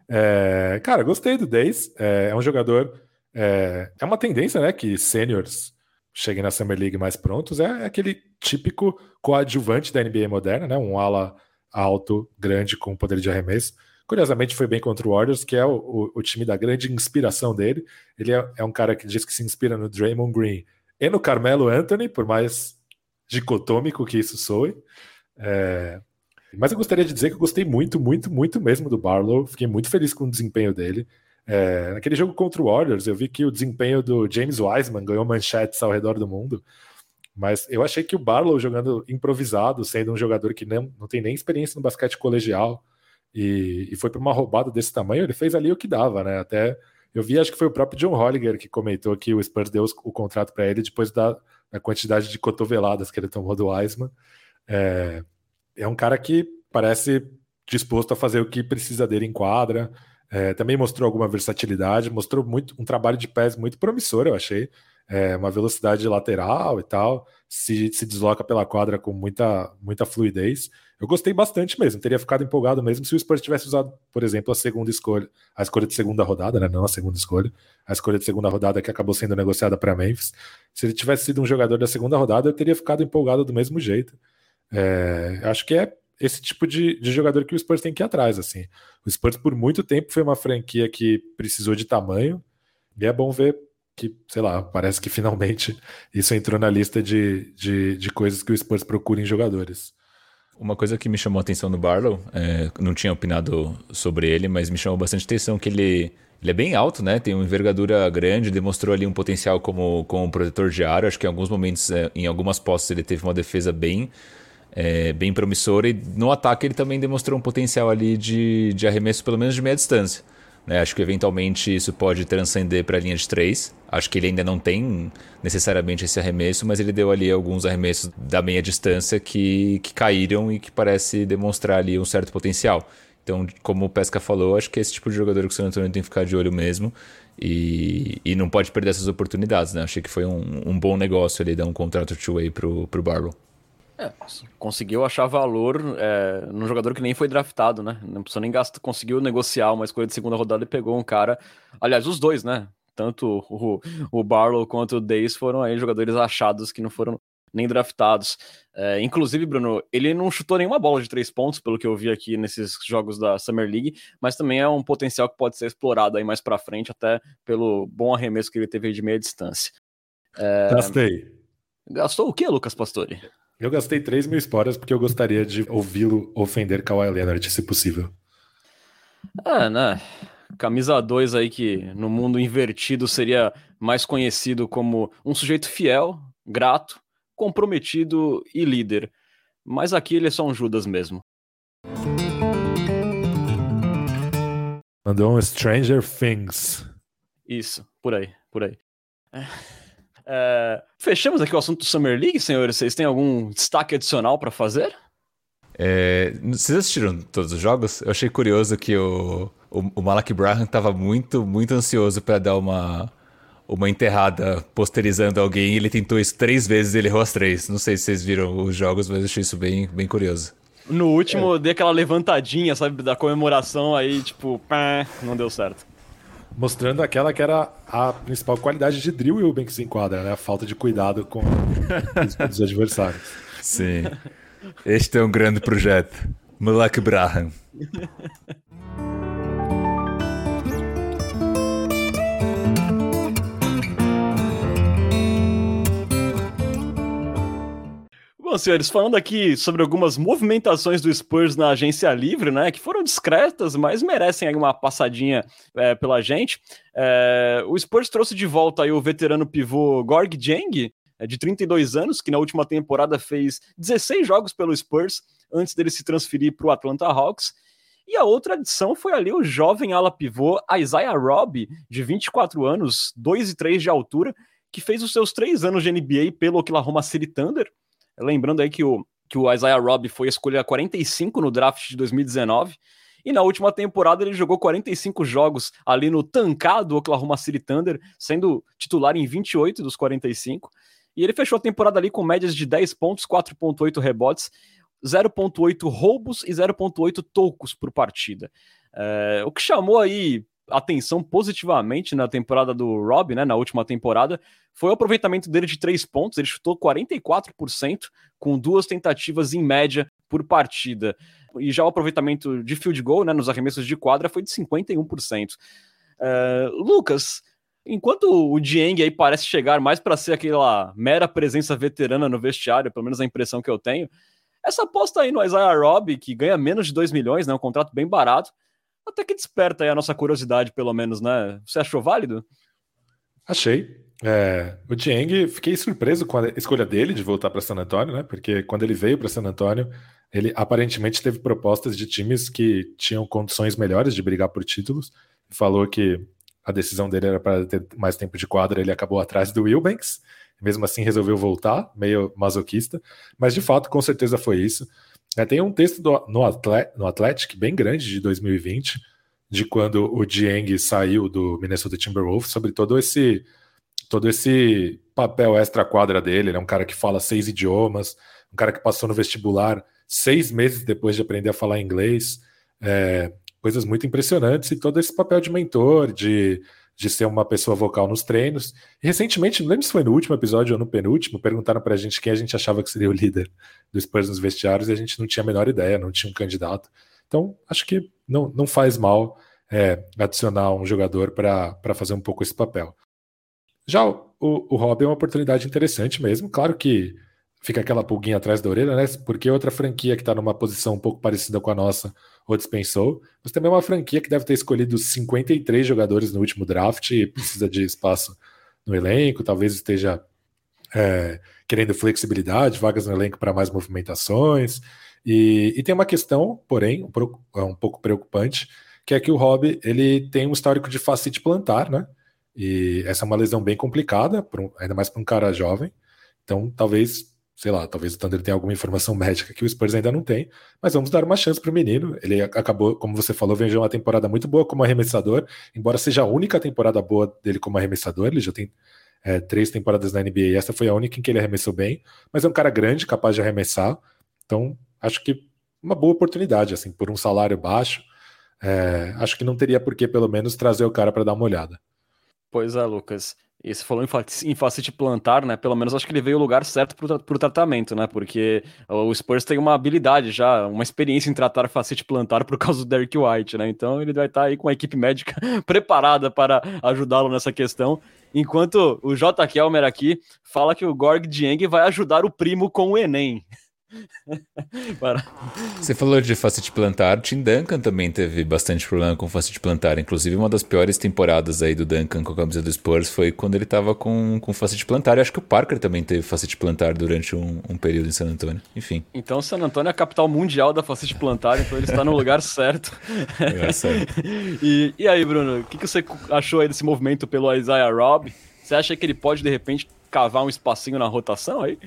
É, cara, gostei do Days. É, é um jogador. É, é, uma tendência, né? Que seniors cheguem na Summer League mais prontos. É, é aquele típico coadjuvante da NBA moderna, né? Um ala alto, grande, com poder de arremesso. Curiosamente, foi bem contra o Warriors, que é o, o, o time da grande inspiração dele. Ele é, é, um cara que diz que se inspira no Draymond Green e no Carmelo Anthony, por mais dicotômico que isso soe. É, mas eu gostaria de dizer que eu gostei muito, muito, muito mesmo do Barlow. Fiquei muito feliz com o desempenho dele. É, naquele jogo contra o Warriors, eu vi que o desempenho do James Wiseman ganhou manchetes ao redor do mundo. Mas eu achei que o Barlow jogando improvisado, sendo um jogador que não, não tem nem experiência no basquete colegial, e, e foi para uma roubada desse tamanho, ele fez ali o que dava, né? Até eu vi, acho que foi o próprio John Holliger que comentou que o Spurs deu o contrato para ele depois da, da, quantidade de cotoveladas que ele tomou do Wiseman. É, é um cara que parece disposto a fazer o que precisa dele em quadra. É, também mostrou alguma versatilidade, mostrou muito um trabalho de pés muito promissor, eu achei. é, uma velocidade lateral e tal, se, se desloca pela quadra com muita, muita fluidez. Eu gostei bastante mesmo, teria ficado empolgado mesmo se o Spurs tivesse usado, por exemplo, a segunda escolha, a escolha de segunda rodada, né? Não a segunda escolha, a escolha de segunda rodada que acabou sendo negociada para Memphis. Se ele tivesse sido um jogador da segunda rodada, eu teria ficado empolgado do mesmo jeito. É, acho que é esse tipo de, de jogador que o Spurs tem que ir atrás, assim. O Spurs por muito tempo foi uma franquia que precisou de tamanho, e é bom ver que, sei lá, parece que finalmente isso entrou na lista de, de, de coisas que o Spurs procura em jogadores. Uma coisa que me chamou a atenção no Barlow, é, não tinha opinado sobre ele, mas me chamou bastante atenção que ele, ele é bem alto, né? Tem uma envergadura grande, demonstrou ali um potencial como, como protetor de aro. Acho que em alguns momentos, é, em algumas posses, ele teve uma defesa bem, é, bem promissora. E no ataque ele também demonstrou um potencial ali de, de arremesso, pelo menos de meia distância. Né? Acho que eventualmente isso pode transcender para a linha de três. Acho que ele ainda não tem necessariamente esse arremesso, mas ele deu ali alguns arremessos da meia distância que, que caíram e que parece demonstrar ali um certo potencial. Então, como o Pesca falou, acho que é esse tipo de jogador que o San Antonio tem que ficar de olho mesmo. E, e não pode perder essas oportunidades, né? Achei que foi um, um bom negócio ali dar um contrato two-way pro, pro Barlow. É, conseguiu achar valor é, num jogador que nem foi draftado, né? Não precisou nem gastar, conseguiu negociar uma escolha de segunda rodada e pegou um cara. Aliás, os dois, né? Tanto o, o Barlow quanto o Days foram aí jogadores achados que não foram nem draftados. É, inclusive, Bruno, ele não chutou nenhuma bola de três pontos, pelo que eu vi aqui nesses jogos da Summer League, mas também é um potencial que pode ser explorado aí mais para frente, até pelo bom arremesso que ele teve de meia distância. É... Gastei. Gastou o que, Lucas Pastore? Eu gastei 3 mil esporas porque eu gostaria de ouvi-lo ofender Kawhi Leonard, se possível. É, né? Camisa 2 aí que no mundo invertido seria mais conhecido como um sujeito fiel, grato, comprometido e líder. Mas aqui ele é só um Judas mesmo. Mandou um Stranger Things. Isso, por aí, por aí. É. É, fechamos aqui o assunto do Summer League, senhores. Vocês têm algum destaque adicional para fazer? É, vocês assistiram todos os jogos? Eu achei curioso que o, o, o Malak Braham estava muito, muito ansioso para dar uma, uma enterrada posterizando alguém. Ele tentou isso três vezes e ele errou as três. Não sei se vocês viram os jogos, mas eu achei isso bem, bem curioso. No último, é. dei aquela levantadinha, sabe, da comemoração, aí, tipo, pá, não deu certo mostrando aquela que era a principal qualidade de Drill Wilbanks em quadra, né? A falta de cuidado com os adversários. Sim. Este é um grande projeto. Malak Braham. Bom, senhores, falando aqui sobre algumas movimentações do Spurs na agência livre, né, que foram discretas, mas merecem aí uma passadinha é, pela gente. É, o Spurs trouxe de volta aí o veterano pivô Gorg Jeng, é, de 32 anos, que na última temporada fez 16 jogos pelo Spurs antes dele se transferir para o Atlanta Hawks. E a outra adição foi ali o jovem ala pivô Isaiah Robb, de 24 anos, 2 e 3 de altura, que fez os seus três anos de NBA pelo Oklahoma City Thunder Lembrando aí que o, que o Isaiah Robb foi escolha 45 no draft de 2019. E na última temporada ele jogou 45 jogos ali no tancado Oklahoma City Thunder, sendo titular em 28 dos 45. E ele fechou a temporada ali com médias de 10 pontos, 4.8 rebotes, 0.8 roubos e 0.8 tocos por partida. É, o que chamou aí atenção positivamente na temporada do Rob, né, na última temporada, foi o aproveitamento dele de três pontos. Ele chutou 44%, com duas tentativas em média por partida. E já o aproveitamento de field goal, né, nos arremessos de quadra, foi de 51%. Uh, é, Lucas, enquanto o Dieng aí parece chegar mais para ser aquela mera presença veterana no vestiário, pelo menos a impressão que eu tenho, essa aposta aí no Isaiah Robb, que ganha menos de 2 milhões, né, um contrato bem barato, até que desperta aí a nossa curiosidade, pelo menos, né? Você achou válido? Achei. É, o Dieng, fiquei surpreso com a escolha dele de voltar para San Antonio, né? Porque quando ele veio para San Antonio, ele aparentemente teve propostas de times que tinham condições melhores de brigar por títulos. Falou que a decisão dele era para ter mais tempo de quadra, ele acabou atrás do Wilbanks. Mesmo assim, resolveu voltar, meio masoquista. Mas de fato, com certeza foi isso. É, tem um texto do, no, Atlet, no Athletic bem grande de 2020, de quando o Dieng saiu do Minnesota Timberwolves, sobre todo esse todo esse papel extra-quadra dele. Ele é um cara que fala seis idiomas, um cara que passou no vestibular seis meses depois de aprender a falar inglês. É, coisas muito impressionantes e todo esse papel de mentor, de, de ser uma pessoa vocal nos treinos. E recentemente, não lembro se foi no último episódio ou no penúltimo, perguntaram pra gente quem a gente achava que seria o líder do Spurs nos vestiários e a gente não tinha a menor ideia, não tinha um candidato. Então, acho que não, não faz mal é, adicionar um jogador para fazer um pouco esse papel. Já o, o, o Rob é uma oportunidade interessante mesmo. Claro que fica aquela pulguinha atrás da orelha, né? Porque outra franquia que está numa posição um pouco parecida com a nossa ou dispensou, mas também é uma franquia que deve ter escolhido 53 jogadores no último draft e precisa de espaço no elenco, talvez esteja é, querendo flexibilidade, vagas no elenco para mais movimentações. E, e, tem uma questão, porém, um, é um pouco preocupante, que é que o Rob ele tem um histórico de facite plantar, né? E essa é uma lesão bem complicada, um, ainda mais para um cara jovem. Então, talvez sei lá, talvez o Thunder tenha alguma informação médica que o Spurs ainda não tem, mas vamos dar uma chance para o menino. Ele acabou, como você falou, vem uma temporada muito boa como arremessador, embora seja a única temporada boa dele como arremessador, ele já tem é, três temporadas na NBA e essa foi a única em que ele arremessou bem, mas é um cara grande, capaz de arremessar, então acho que uma boa oportunidade, assim, por um salário baixo, é, acho que não teria por que pelo menos trazer o cara para dar uma olhada. Pois é, Lucas. E você falou em, facete plantar, né? Pelo menos acho que ele veio o lugar certo para o tratamento, né? Porque o Spurs tem uma habilidade já, uma experiência em tratar facete plantar por causa do Derek White, né? Então ele vai estar tá aí com a equipe médica preparada para ajudá-lo nessa questão. Enquanto o J. Kelmer aqui fala que o Gorg Dieng vai ajudar o primo com o Enem. Você falou de facete plantar, o Tim Duncan também teve bastante problema com facete plantar. Inclusive, uma das piores temporadas aí do Duncan com a camisa do Spurs foi quando ele tava com, com facete plantar. E acho que o Parker também teve facete plantar durante um, um período em San Antonio. Enfim. Então, San Antonio é a capital mundial da facete plantar, então ele está no lugar certo. Certo. e, e aí, Bruno, o que, que você achou aí desse movimento pelo Isaiah Robb? Você acha que ele pode, de repente, cavar um espacinho na rotação aí?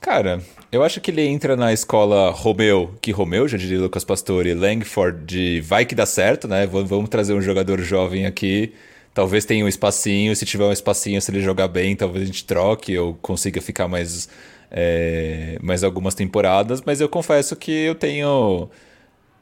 Cara, eu acho que ele entra na escola Romeu, que Romeu, já diria Lucas Pastore, Langford, de vai que dá certo, né? Vamos trazer um jogador jovem aqui. Talvez tenha um espacinho, se tiver um espacinho, se ele jogar bem, talvez a gente troque ou consiga ficar mais, é, mais algumas temporadas. Mas eu confesso que eu tenho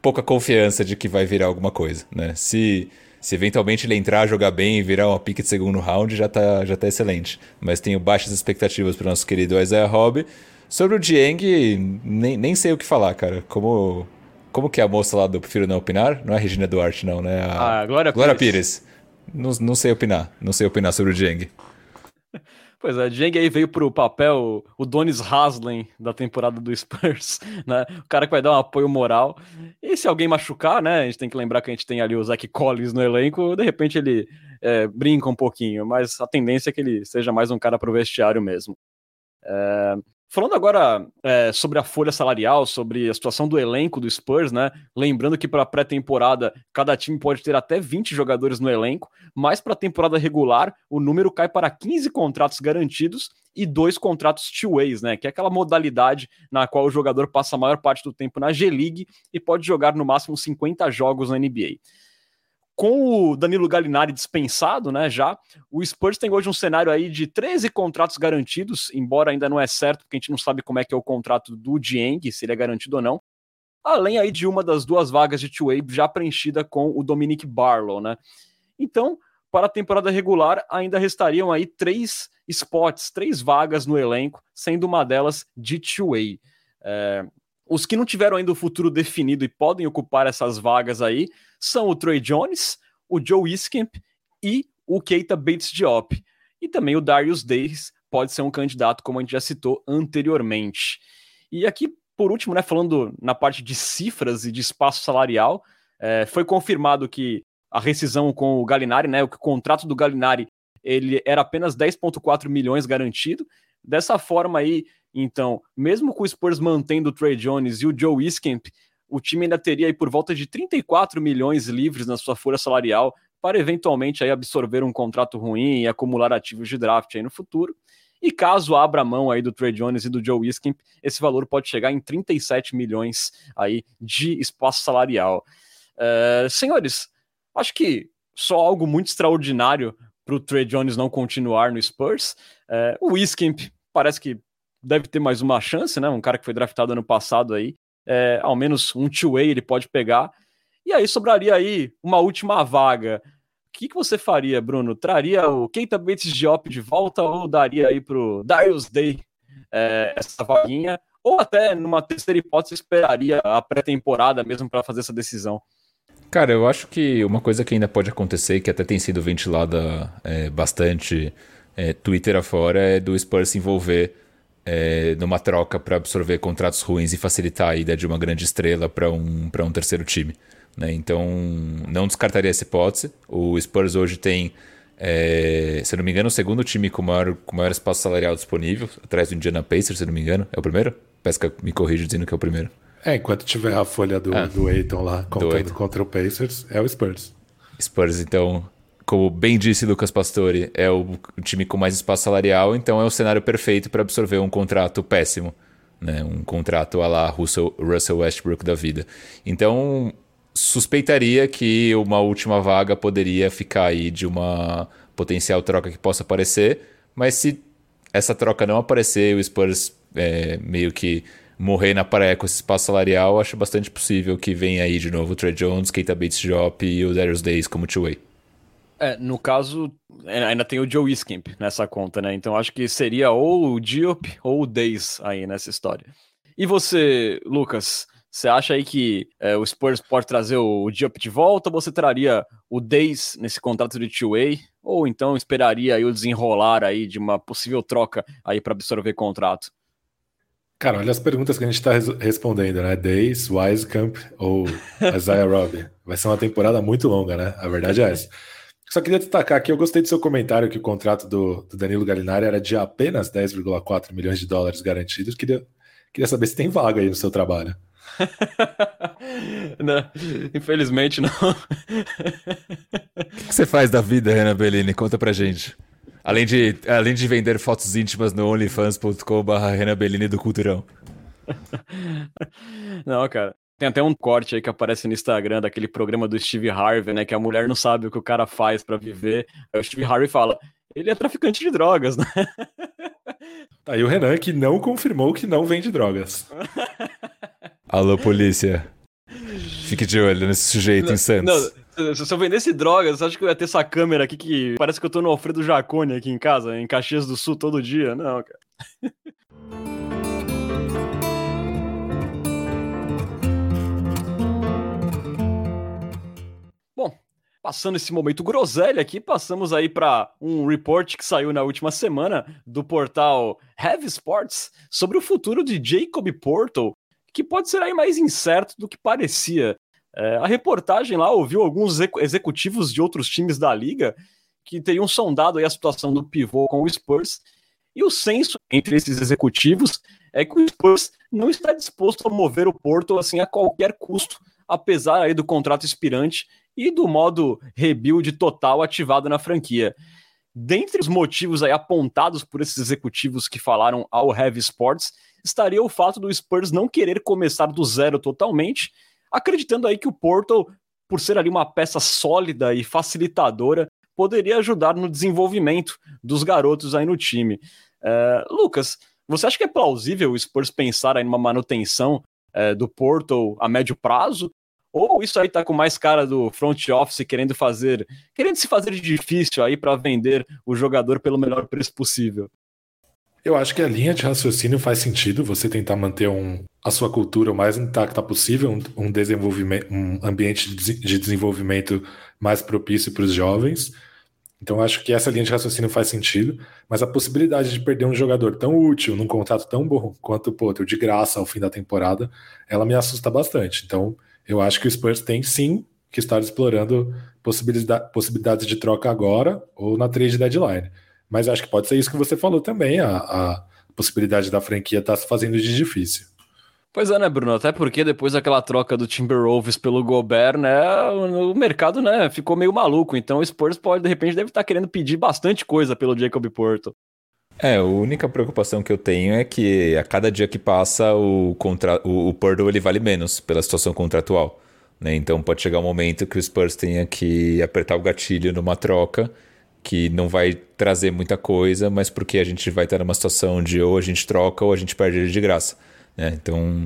pouca confiança de que vai virar alguma coisa, né? Se se eventualmente ele entrar, jogar bem e virar uma pique de segundo round, já tá, já tá excelente. Mas tenho baixas expectativas para o nosso querido Isaiah Hobby. Sobre o Dieng, nem, nem sei o que falar, cara. Como, como que é a moça lá do Prefiro Não Opinar? Não é a Regina Duarte, não, né? A ah, Glória, Glória Pires. Pires. Não, não sei opinar. Não sei opinar sobre o Dieng. Pois é, Dieng aí veio pro papel o Donis Haslem da temporada do Spurs, né? O cara que vai dar um apoio moral. E se alguém machucar, né? A gente tem que lembrar que a gente tem ali o Zach Collins no elenco, de repente ele é, brinca um pouquinho, mas a tendência é que ele seja mais um cara pro vestiário mesmo. É, Falando agora é, sobre a folha salarial, sobre a situação do elenco do Spurs, né? Lembrando que para a pré-temporada cada time pode ter até 20 jogadores no elenco, mas para a temporada regular o número cai para 15 contratos garantidos e dois contratos two-ways, né? Que é aquela modalidade na qual o jogador passa a maior parte do tempo na G-League e pode jogar no máximo 50 jogos na NBA com o Danilo Gallinari dispensado, né, já, o Spurs tem hoje um cenário aí de 13 contratos garantidos, embora ainda não é certo, porque a gente não sabe como é que é o contrato do Dieng, se ele é garantido ou não, além aí de uma das duas vagas de two-way já preenchida com o Dominic Barlow, né. Então, para a temporada regular, ainda restariam aí três spots, três vagas no elenco, sendo uma delas de two-way. É, os que não tiveram ainda o futuro definido e podem ocupar essas vagas aí são o Trey Jones, o Joe Iskemp e o Keita Bates Diop. E também o Darius Days pode ser um candidato, como a gente já citou anteriormente. E aqui, por último, né, falando na parte de cifras e de espaço salarial, é, foi confirmado que a rescisão com o Galinari, né, o contrato do Galinari, ele era apenas 10,4 milhões garantido. Dessa forma aí, então, mesmo com o Spurs mantendo o Trey Jones e o Joe Iskemp, o time ainda teria aí por volta de 34 milhões livres na sua folha salarial para eventualmente aí absorver um contrato ruim e acumular ativos de draft aí no futuro. E caso abra mão aí do Trey Jones e do Joe Iskemp, esse valor pode chegar em 37 milhões aí de espaço salarial. Uh, senhores, acho que só algo muito extraordinário para o Trey Jones não continuar no Spurs. É, o Wiskamp parece que deve ter mais uma chance, né? Um cara que foi draftado ano passado aí. É, ao menos um two-way ele pode pegar. E aí sobraria aí uma última vaga. O que, que você faria, Bruno? Traria o Keita Bates Diop de volta ou daria aí pro Darius Day é, essa vaguinha? Ou até numa terceira hipótese esperaria a pré-temporada mesmo para fazer essa decisão? Cara, eu acho que uma coisa que ainda pode acontecer, que até tem sido ventilada é, bastante é, Twitter afora, é do Spurs se envolver é, numa troca para absorver contratos ruins e facilitar a ida de uma grande estrela para um, um terceiro time. Né? Então, não descartaria essa hipótese. O Spurs hoje tem, é, se não me engano, o segundo time com maior, com maior espaço salarial disponível, atrás do Indiana Pacers, se não me engano. É o primeiro? Pesca me corrige dizendo que é o primeiro. É, enquanto tiver a folha do, ah, do Aiton lá contando contra o Pacers, é o Spurs. Spurs, então, como bem disse Lucas Pastore, é o time com mais espaço salarial, então é o cenário perfeito para absorver um contrato péssimo. Né? Um contrato a lá Russell, Russell Westbrook da vida. Então, suspeitaria que uma última vaga poderia ficar aí de uma potencial troca que possa aparecer, mas se essa troca não aparecer, o Spurs é, meio que morrer na praia com esse espaço salarial, acho bastante possível que venha aí de novo o Trey Jones, Keita Bates Drop e o Darius Days como two-way. É, no caso, ainda tem o Joe Iskimp nessa conta, né? Então acho que seria ou o Diop ou o Days aí nessa história. E você, Lucas, você acha aí que é, o Spurs pode trazer o Diop de volta? Ou você traria o Days nesse contrato de two-way? Ou então esperaria aí o desenrolar aí de uma possível troca aí para absorver contrato? Cara, olha as perguntas que a gente está res respondendo, né? Days, Wisekamp ou Isaiah Robbie. Vai ser uma temporada muito longa, né? A verdade é essa. Só queria destacar que eu gostei do seu comentário que o contrato do, do Danilo Gallinari era de apenas 10,4 milhões de dólares garantidos. Queria, queria saber se tem vaga aí no seu trabalho. não, infelizmente não. o que você faz da vida, Renan Bellini? Conta pra gente. Além de, além de vender fotos íntimas no onlyfans.com.br Renabellini do Culturão. Não, cara. Tem até um corte aí que aparece no Instagram daquele programa do Steve Harvey, né? Que a mulher não sabe o que o cara faz para viver. Aí o Steve Harvey fala: ele é traficante de drogas, né? Tá aí o Renan que não confirmou que não vende drogas. Alô, polícia. Fique de olho nesse sujeito não, em Santos. Não, se eu vendesse drogas, você acha que eu ia ter essa câmera aqui que parece que eu tô no Alfredo Jacone aqui em casa, em Caxias do Sul todo dia? Não, cara. passando esse momento groselha aqui, passamos aí para um report que saiu na última semana do portal Heavy Sports sobre o futuro de Jacob Portal, que pode ser aí mais incerto do que parecia. É, a reportagem lá ouviu alguns executivos de outros times da liga que teriam sondado a situação do pivô com o Spurs, e o senso entre esses executivos é que o Spurs não está disposto a mover o Porto assim a qualquer custo, apesar aí do contrato expirante e do modo rebuild total ativado na franquia. Dentre os motivos aí apontados por esses executivos que falaram ao Heavy Sports, estaria o fato do Spurs não querer começar do zero totalmente acreditando aí que o Portal, por ser ali uma peça sólida e facilitadora, poderia ajudar no desenvolvimento dos garotos aí no time. É, Lucas, você acha que é plausível o Spurs pensar aí numa manutenção é, do Portal a médio prazo? Ou isso aí tá com mais cara do front office querendo fazer, querendo se fazer de difícil aí para vender o jogador pelo melhor preço possível? Eu acho que a linha de raciocínio faz sentido você tentar manter um, a sua cultura o mais intacta possível, um, um desenvolvimento, um ambiente de desenvolvimento mais propício para os jovens. Então acho que essa linha de raciocínio faz sentido, mas a possibilidade de perder um jogador tão útil num contrato tão bom quanto o Potter de graça ao fim da temporada, ela me assusta bastante. Então eu acho que o Spurs tem sim que estar explorando possibilidade, possibilidades de troca agora ou na trade deadline. Mas acho que pode ser isso que você falou também, a, a possibilidade da franquia estar tá se fazendo de difícil. Pois é, né, Bruno? Até porque depois daquela troca do Timberwolves pelo Gobert, né, o mercado, né, ficou meio maluco. Então o Spurs pode, de repente, deve estar tá querendo pedir bastante coisa pelo Jacob Porto. É, a única preocupação que eu tenho é que a cada dia que passa o, contra... o, o ele vale menos pela situação contratual. Né? Então pode chegar um momento que o Spurs tenha que apertar o gatilho numa troca que não vai trazer muita coisa, mas porque a gente vai estar numa situação de ou a gente troca ou a gente perde ele de graça. Né? Então,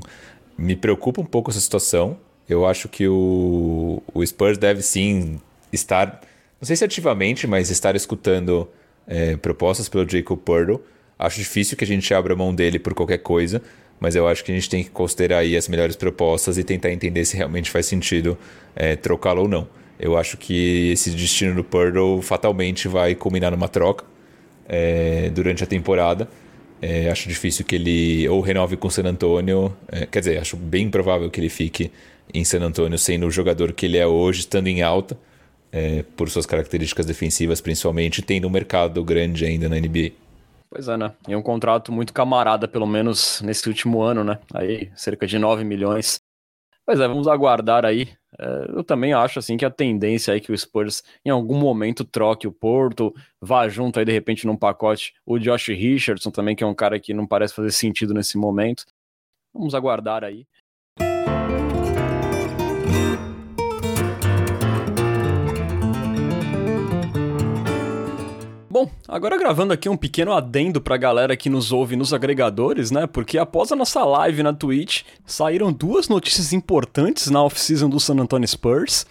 me preocupa um pouco essa situação. Eu acho que o, o Spurs deve sim estar, não sei se ativamente, mas estar escutando é, propostas pelo Jacob Purtle. Acho difícil que a gente abra mão dele por qualquer coisa, mas eu acho que a gente tem que considerar aí as melhores propostas e tentar entender se realmente faz sentido é, trocá-lo ou não. Eu acho que esse destino do Purtle fatalmente vai culminar numa troca é, durante a temporada. É, acho difícil que ele ou renove com o San Antonio, é, quer dizer, acho bem provável que ele fique em San Antonio sendo o jogador que ele é hoje, estando em alta, é, por suas características defensivas principalmente, tendo um mercado grande ainda na NBA. Pois é, né? E um contrato muito camarada, pelo menos nesse último ano, né? Aí, cerca de 9 milhões. Pois é, vamos aguardar aí. É, eu também acho assim que a tendência aí que o Spurs em algum momento troque o Porto, vá junto aí de repente num pacote o Josh Richardson também, que é um cara que não parece fazer sentido nesse momento. Vamos aguardar aí. Bom, agora gravando aqui um pequeno adendo pra galera que nos ouve nos agregadores, né? Porque após a nossa live na Twitch, saíram duas notícias importantes na off-season do San Antonio Spurs.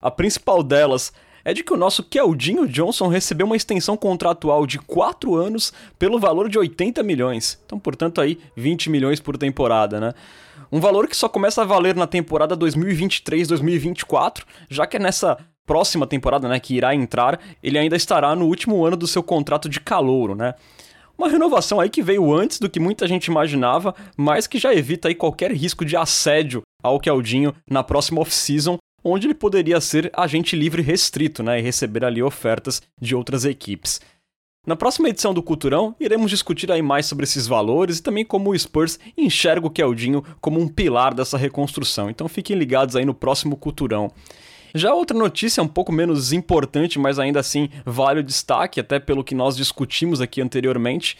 A principal delas é de que o nosso Keldinho Johnson recebeu uma extensão contratual de 4 anos pelo valor de 80 milhões. Então, portanto, aí 20 milhões por temporada, né? Um valor que só começa a valer na temporada 2023-2024, já que é nessa próxima temporada, né, que irá entrar, ele ainda estará no último ano do seu contrato de calouro, né? Uma renovação aí que veio antes do que muita gente imaginava, mas que já evita aí qualquer risco de assédio ao Keldinho na próxima off-season, onde ele poderia ser agente livre restrito, né, e receber ali ofertas de outras equipes. Na próxima edição do Culturão, iremos discutir aí mais sobre esses valores e também como o Spurs enxerga o Keldinho como um pilar dessa reconstrução. Então fiquem ligados aí no próximo Culturão. Já outra notícia um pouco menos importante, mas ainda assim vale o destaque, até pelo que nós discutimos aqui anteriormente,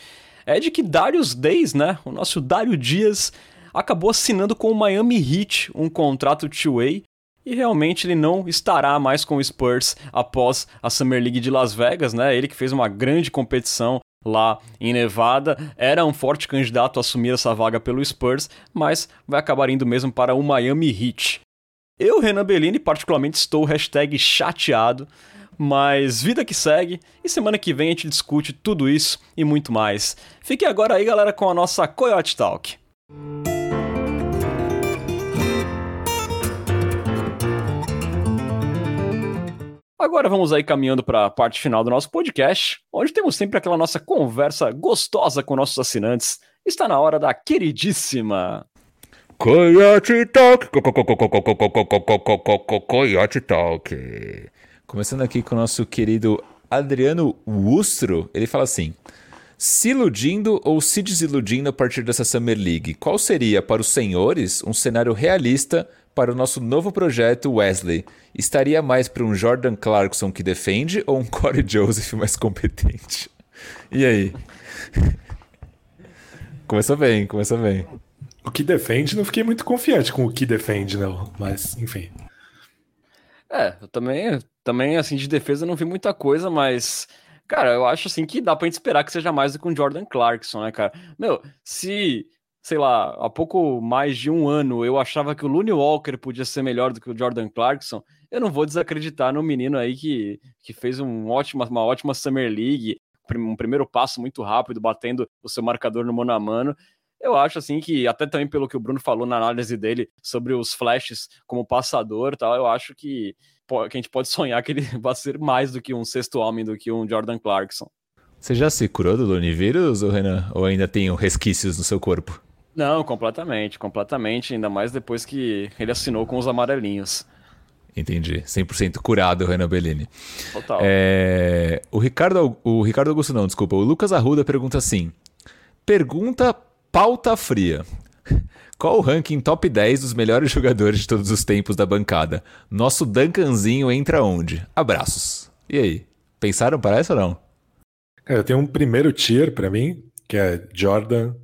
é de que Darius Days, né, o nosso Dario Dias, acabou assinando com o Miami Heat um contrato two-way e realmente ele não estará mais com o Spurs após a Summer League de Las Vegas, né? Ele que fez uma grande competição lá em Nevada, era um forte candidato a assumir essa vaga pelo Spurs, mas vai acabar indo mesmo para o Miami Heat. Eu, Renan Bellini, particularmente estou hashtag chateado, mas vida que segue, e semana que vem a gente discute tudo isso e muito mais. Fique agora aí, galera, com a nossa Coyote Talk. Agora vamos aí caminhando para a parte final do nosso podcast, onde temos sempre aquela nossa conversa gostosa com nossos assinantes. Está na hora da queridíssima Coyote Talk. Coyote Talk. Começando aqui com o nosso querido Adriano Wustro. Ele fala assim: se iludindo ou se desiludindo a partir dessa Summer League, qual seria para os senhores um cenário realista para o nosso novo projeto Wesley? Estaria mais para um Jordan Clarkson que defende ou um Corey Joseph mais competente? E aí? começou bem, começou bem. O que defende, não fiquei muito confiante com o que defende, não. Mas, enfim. É, eu também, também, assim, de defesa não vi muita coisa, mas, cara, eu acho, assim, que dá pra gente esperar que seja mais do que um Jordan Clarkson, né, cara? Meu, se, sei lá, há pouco mais de um ano eu achava que o Looney Walker podia ser melhor do que o Jordan Clarkson, eu não vou desacreditar no menino aí que, que fez um ótimo, uma ótima Summer League, um primeiro passo muito rápido, batendo o seu marcador no mano a mano eu acho assim que, até também pelo que o Bruno falou na análise dele sobre os flashes como passador tal, eu acho que, que a gente pode sonhar que ele vai ser mais do que um sexto homem, do que um Jordan Clarkson. Você já se curou do Lone Vírus, Renan? Ou ainda tem resquícios no seu corpo? Não, completamente, completamente, ainda mais depois que ele assinou com os amarelinhos. Entendi. 100% curado, Renan Bellini. Total. É... O, Ricardo, o Ricardo Augusto, não, desculpa. O Lucas Arruda pergunta assim: Pergunta Pauta fria. Qual o ranking top 10 dos melhores jogadores de todos os tempos da bancada? Nosso Duncanzinho entra onde? Abraços. E aí? Pensaram para essa ou não? Cara, eu tenho um primeiro tier para mim, que é Jordan,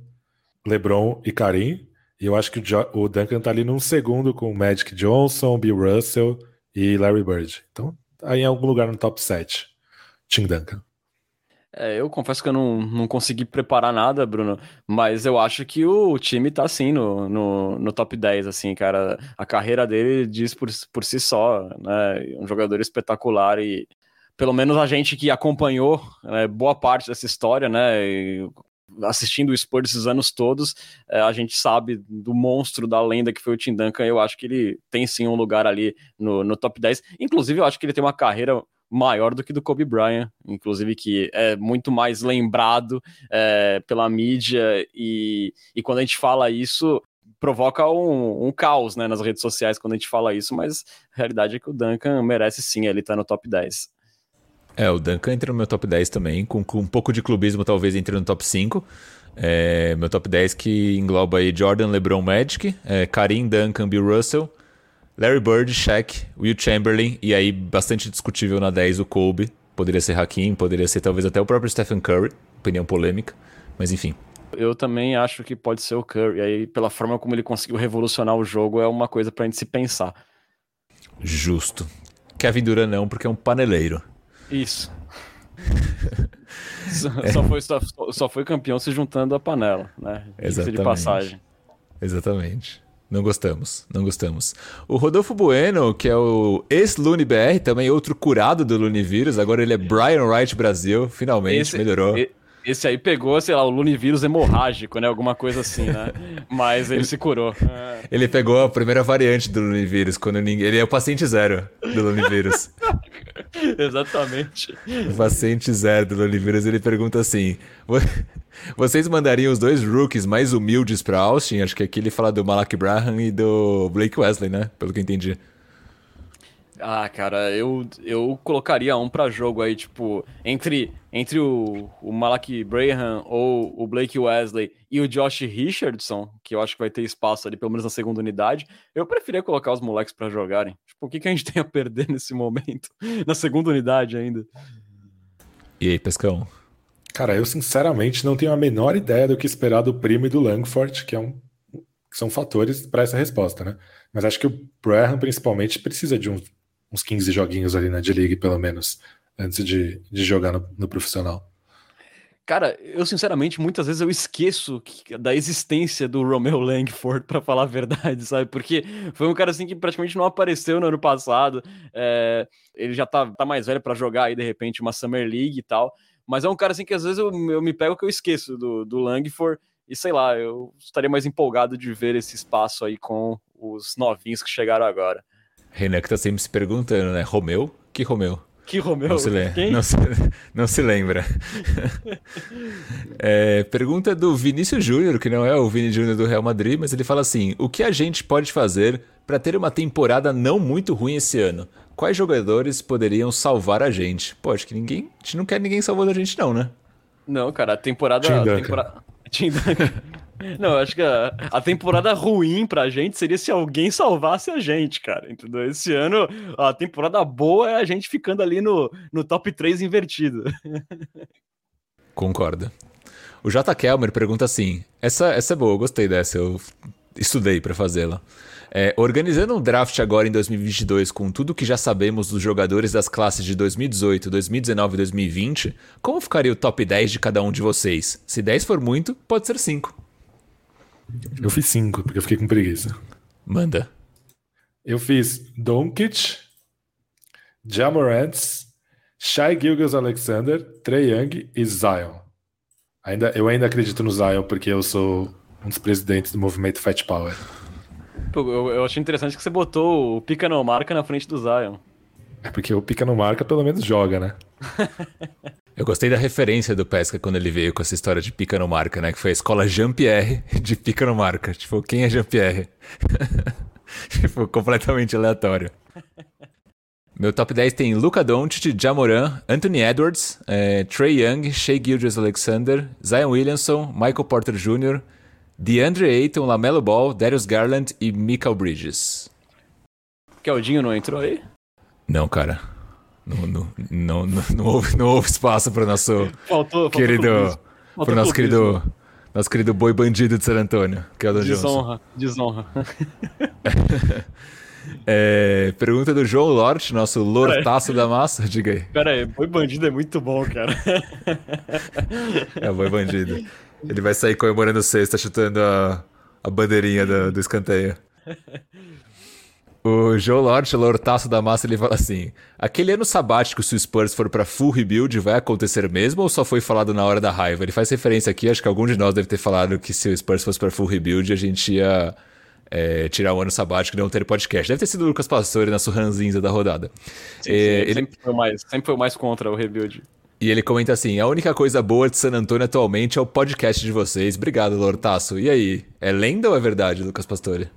LeBron e Karim. E eu acho que o Duncan tá ali num segundo com Magic Johnson, Bill Russell e Larry Bird. Então, tá aí em algum lugar no top 7. Tim Duncan. É, eu confesso que eu não, não consegui preparar nada, Bruno, mas eu acho que o time tá assim no, no, no top 10, assim, cara. A carreira dele diz por, por si só, né? Um jogador espetacular e pelo menos a gente que acompanhou né, boa parte dessa história, né? E, assistindo o Spurs esses anos todos, é, a gente sabe do monstro da lenda que foi o Tim Duncan. Eu acho que ele tem sim um lugar ali no, no top 10. Inclusive, eu acho que ele tem uma carreira maior do que do Kobe Bryant, inclusive que é muito mais lembrado é, pela mídia e, e quando a gente fala isso provoca um, um, caos né, nas redes sociais quando a gente fala isso, mas a realidade é que o Duncan merece sim, ele tá no top 10. É, o Duncan entra no meu top 10 também, com, com um pouco de clubismo talvez entre no top 5. É, meu top 10 que engloba aí Jordan, LeBron, Magic, é, Karim, Duncan, Bill Russell, Larry Bird, Shaq, Will Chamberlain e aí bastante discutível na 10 o Kobe. Poderia ser Hakim, poderia ser talvez até o próprio Stephen Curry, opinião polêmica, mas enfim. Eu também acho que pode ser o Curry. Aí, pela forma como ele conseguiu revolucionar o jogo, é uma coisa pra gente se pensar. Justo. Kevin Durant não, porque é um paneleiro. Isso. só, é. só, foi, só, só, foi campeão se juntando a panela, né? Exatamente. De passagem. Exatamente. Não gostamos, não gostamos. O Rodolfo Bueno, que é o ex-Lune BR, também outro curado do Lunivírus, agora ele é Brian Wright Brasil, finalmente esse, melhorou. Esse aí pegou, sei lá, o lunivírus hemorrágico, né? Alguma coisa assim, né? Mas ele se curou. Ele pegou a primeira variante do lunivírus, quando ninguém... Ele é o paciente zero do lunivírus. Exatamente. O paciente zero do lunivírus, ele pergunta assim... Vocês mandariam os dois rookies mais humildes para Austin? Acho que aqui ele fala do Malak Braham e do Blake Wesley, né? Pelo que eu entendi. Ah, cara, eu, eu colocaria um para jogo aí, tipo, entre, entre o, o Malak Braham ou o Blake Wesley e o Josh Richardson, que eu acho que vai ter espaço ali, pelo menos na segunda unidade, eu preferia colocar os moleques para jogarem. Tipo, o que, que a gente tem a perder nesse momento? na segunda unidade ainda. E aí, Pescão? Cara, eu sinceramente não tenho a menor ideia do que esperar do Primo e do Langford, que é um, são fatores para essa resposta, né? Mas acho que o Braham, principalmente, precisa de um uns 15 joguinhos ali na D-League, pelo menos, antes de, de jogar no, no, profissional. Cara, eu sinceramente, muitas vezes eu esqueço que, da existência do Romeo Langford, para falar a verdade, sabe? Porque foi um cara assim que praticamente não apareceu no ano passado. É, ele já tá, tá mais velho para jogar aí, de repente, uma Summer League e tal. Mas é um cara assim que às vezes eu, eu me pego que eu esqueço do, do Langford. E sei lá, eu estaria mais empolgado de ver esse espaço aí com os novinhos que chegaram agora. Renan que tá sempre se perguntando, né? Romeu? Que Romeu? Que Romeu? Não se, le... não se... Não se lembra. é, pergunta do Vinícius Júnior, que não é o Vini Júnior do Real Madrid, mas ele fala assim: o que a gente pode fazer para ter uma temporada não muito ruim esse ano? Quais jogadores poderiam salvar a gente? Pô, acho que ninguém. A gente não quer ninguém salvando a gente, não, né? Não, cara, a temporada. Tim Duncan. Temporada... Tim Duncan. Não, acho que a, a, temporada ruim pra gente seria se alguém salvasse a gente, cara. Entendeu? Esse ano, a temporada boa é a gente ficando ali no, no top 3 invertido. Concordo. O J. Kelmer pergunta assim: essa, essa é boa, eu gostei dessa, eu estudei para fazê-la. É, organizando um draft agora em 2022 com tudo que já sabemos dos jogadores das classes de 2018, 2019 e 2020, como ficaria o top 10 de cada um de vocês? Se 10 for muito, pode ser 5. Eu fiz cinco, porque eu fiquei com preguiça. Manda. Eu fiz Doncic, Jamorants, Shai Gilgis Alexander, Trey Young e Zion. Ainda, eu ainda acredito no Zion porque eu sou um dos presidentes do movimento Fat Power. Eu, eu achei interessante que você botou o Pica não marca na frente do Zion. É porque o Pica não marca pelo menos joga, né? Eu gostei da referência do Pesca quando ele veio com essa história de pica no marca, né? Que foi a escola Jean-Pierre de pica no marca. Tipo, quem é Jean-Pierre? tipo, completamente aleatório. Meu top 10 tem Luca Doncic, Jamoran, Anthony Edwards, é, Trey Young, Shea Gilders Alexander, Zion Williamson, Michael Porter Jr., DeAndre Ayton, LaMelo Ball, Darius Garland e Michael Bridges. Keldinho não entrou aí? Não, cara. Não, não, não, não, não, houve, não houve espaço para o nosso faltou, querido. Para o nosso querido, nosso querido boi bandido de San Antônio, que é Desonra, Johnson. desonra. É, pergunta do João Lort, nosso lortaço da massa. Diga aí. Pera aí, boi bandido é muito bom, cara. é, boi bandido. Ele vai sair comemorando sexta, chutando a, a bandeirinha do, do escanteio. O Joe Lort, lortaço da massa, ele fala assim: aquele ano sabático, se o Spurs for para full rebuild, vai acontecer mesmo ou só foi falado na hora da raiva? Ele faz referência aqui, acho que algum de nós deve ter falado que se o Spurs fosse para full rebuild, a gente ia é, tirar o ano sabático e não ter podcast. Deve ter sido o Lucas Pastore na sua ranzinza da rodada. Sim, sim, é, ele... sempre, foi mais, sempre foi mais contra o rebuild. E ele comenta assim: a única coisa boa de San Antônio atualmente é o podcast de vocês. Obrigado, Lortaço. E aí, é lenda ou é verdade, Lucas Pastore?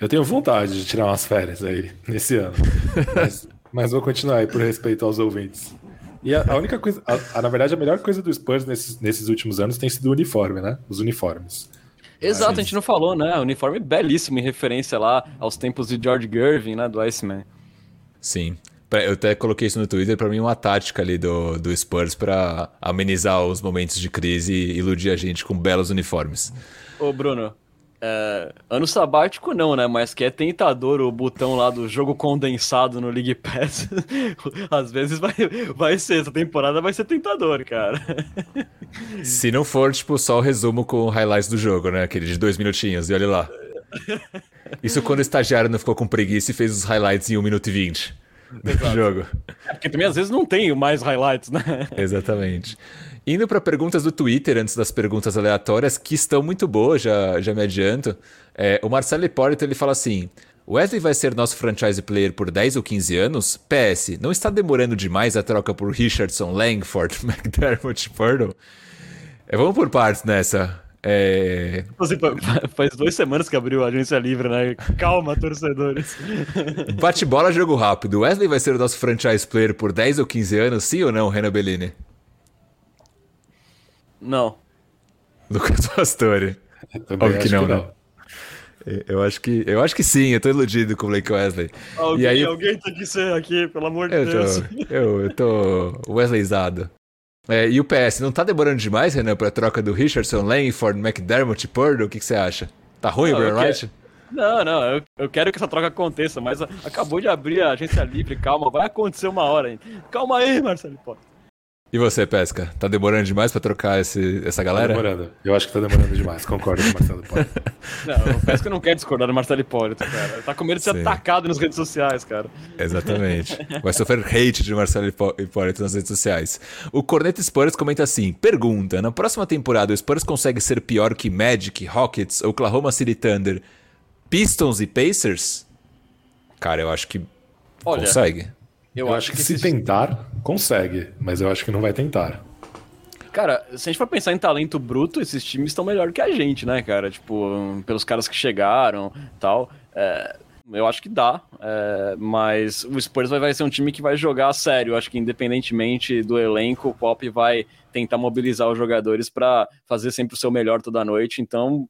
Eu tenho vontade de tirar umas férias aí nesse ano. mas, mas, vou continuar aí por respeito aos ouvintes. E a, a única coisa, a, a, na verdade, a melhor coisa do Spurs nesses, nesses últimos anos tem sido o uniforme, né? Os uniformes. Exato, mas... a gente não falou, né? O uniforme belíssimo em referência lá aos tempos de George Gervin, né? Do Iceman. Sim. Eu até coloquei isso no Twitter, para mim uma tática ali do, do Spurs para amenizar os momentos de crise e iludir a gente com belos uniformes. Ô Bruno, é, ano sabático não, né? Mas que é tentador o botão lá do jogo condensado no League Pass. Às vezes vai, vai ser, essa temporada vai ser tentador, cara. Se não for, tipo, só o resumo com highlights do jogo, né? Aquele de dois minutinhos, e olha lá. Isso quando o estagiário não ficou com preguiça e fez os highlights em 1 minuto e 20 do jogo. É porque também às vezes não tem mais highlights, né? Exatamente. Indo para perguntas do Twitter, antes das perguntas aleatórias, que estão muito boas, já, já me adianto. É, o Marcelo Hipólito ele fala assim: Wesley vai ser nosso franchise player por 10 ou 15 anos? PS, não está demorando demais a troca por Richardson, Langford, McDermott, Purdle? É, vamos por partes nessa. É... faz duas semanas que abriu a agência livre, né? Calma, torcedores. Bate bola, jogo rápido. Wesley vai ser o nosso franchise player por 10 ou 15 anos, sim ou não, Renan Bellini? Não. Lucas Pastore. Óbvio que não, que não, né? Eu acho que, eu acho que sim, eu tô iludido com o Blake Wesley. Alguém, e aí, alguém tem que ser aqui, pelo amor de eu Deus. Tô, eu, eu tô Wesleyzado. É, e o PS, não tá demorando demais, Renan, pra troca do Richardson, Langford, McDermott e Purdle? O que, que você acha? Tá ruim o Brian Wright? Não, não, eu, eu, quero que essa troca aconteça, mas acabou de abrir a agência livre, calma, vai acontecer uma hora ainda. Calma aí, Marcelo Potter. E você, Pesca? Tá demorando demais pra trocar esse, essa galera? Tá demorando. Eu acho que tá demorando demais. Concordo com o Marcelo Hipólito. não, o Pesca não quer discordar do Marcelo Hipólito, cara. Tá com medo de ser Sim. atacado nas redes sociais, cara. Exatamente. Vai sofrer hate de Marcelo Hipólito nas redes sociais. O Corneta Spurs comenta assim: pergunta: na próxima temporada o Spurs consegue ser pior que Magic, Rockets, Oklahoma City Thunder, Pistons e Pacers? Cara, eu acho que Olha, consegue. Eu, eu acho, acho que, que se tentar, consegue, mas eu acho que não vai tentar. Cara, se a gente for pensar em talento bruto, esses times estão melhor que a gente, né, cara? Tipo, pelos caras que chegaram tal. É, eu acho que dá, é, mas o Spurs vai, vai ser um time que vai jogar a sério. Eu acho que independentemente do elenco, o Pop vai tentar mobilizar os jogadores para fazer sempre o seu melhor toda noite. Então,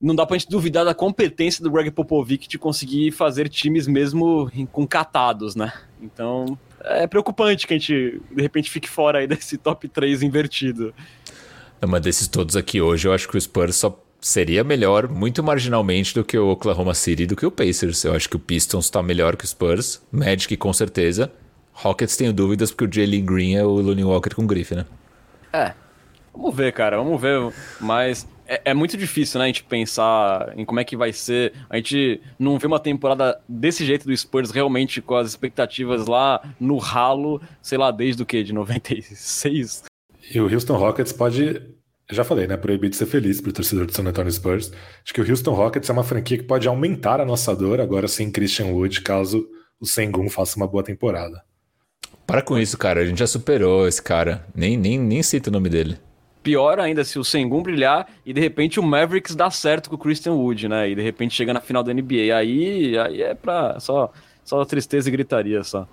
não dá pra gente duvidar da competência do Greg Popovich de conseguir fazer times mesmo com catados, né? Então, é preocupante que a gente, de repente, fique fora aí desse top 3 invertido. Não, mas desses todos aqui hoje, eu acho que o Spurs só seria melhor, muito marginalmente, do que o Oklahoma City do que o Pacers. Eu acho que o Pistons está melhor que o Spurs, Magic com certeza. Rockets tenho dúvidas porque o Jalen Green é o Looney Walker com grife, né? É. Vamos ver, cara, vamos ver. Mas é, é, muito difícil, né, a gente pensar em como é que vai ser. A gente não vê uma temporada desse jeito do Spurs realmente com as expectativas lá no ralo, sei lá, desde o que? De 96? E o Houston Rockets pode. Já falei, né? Proibido de ser feliz para o torcedor do San Antonio Spurs. Acho que o Houston Rockets é uma franquia que pode aumentar a nossa dor agora sem Christian Wood, caso o Sengun faça uma boa temporada. Para com isso, cara. A gente já superou esse cara. Nem, nem, nem cita o nome dele. Pior ainda se o Sengun brilhar e de repente o Mavericks dá certo com o Christian Wood, né? E de repente chega na final da NBA. Aí, aí é pra só, só tristeza e gritaria só.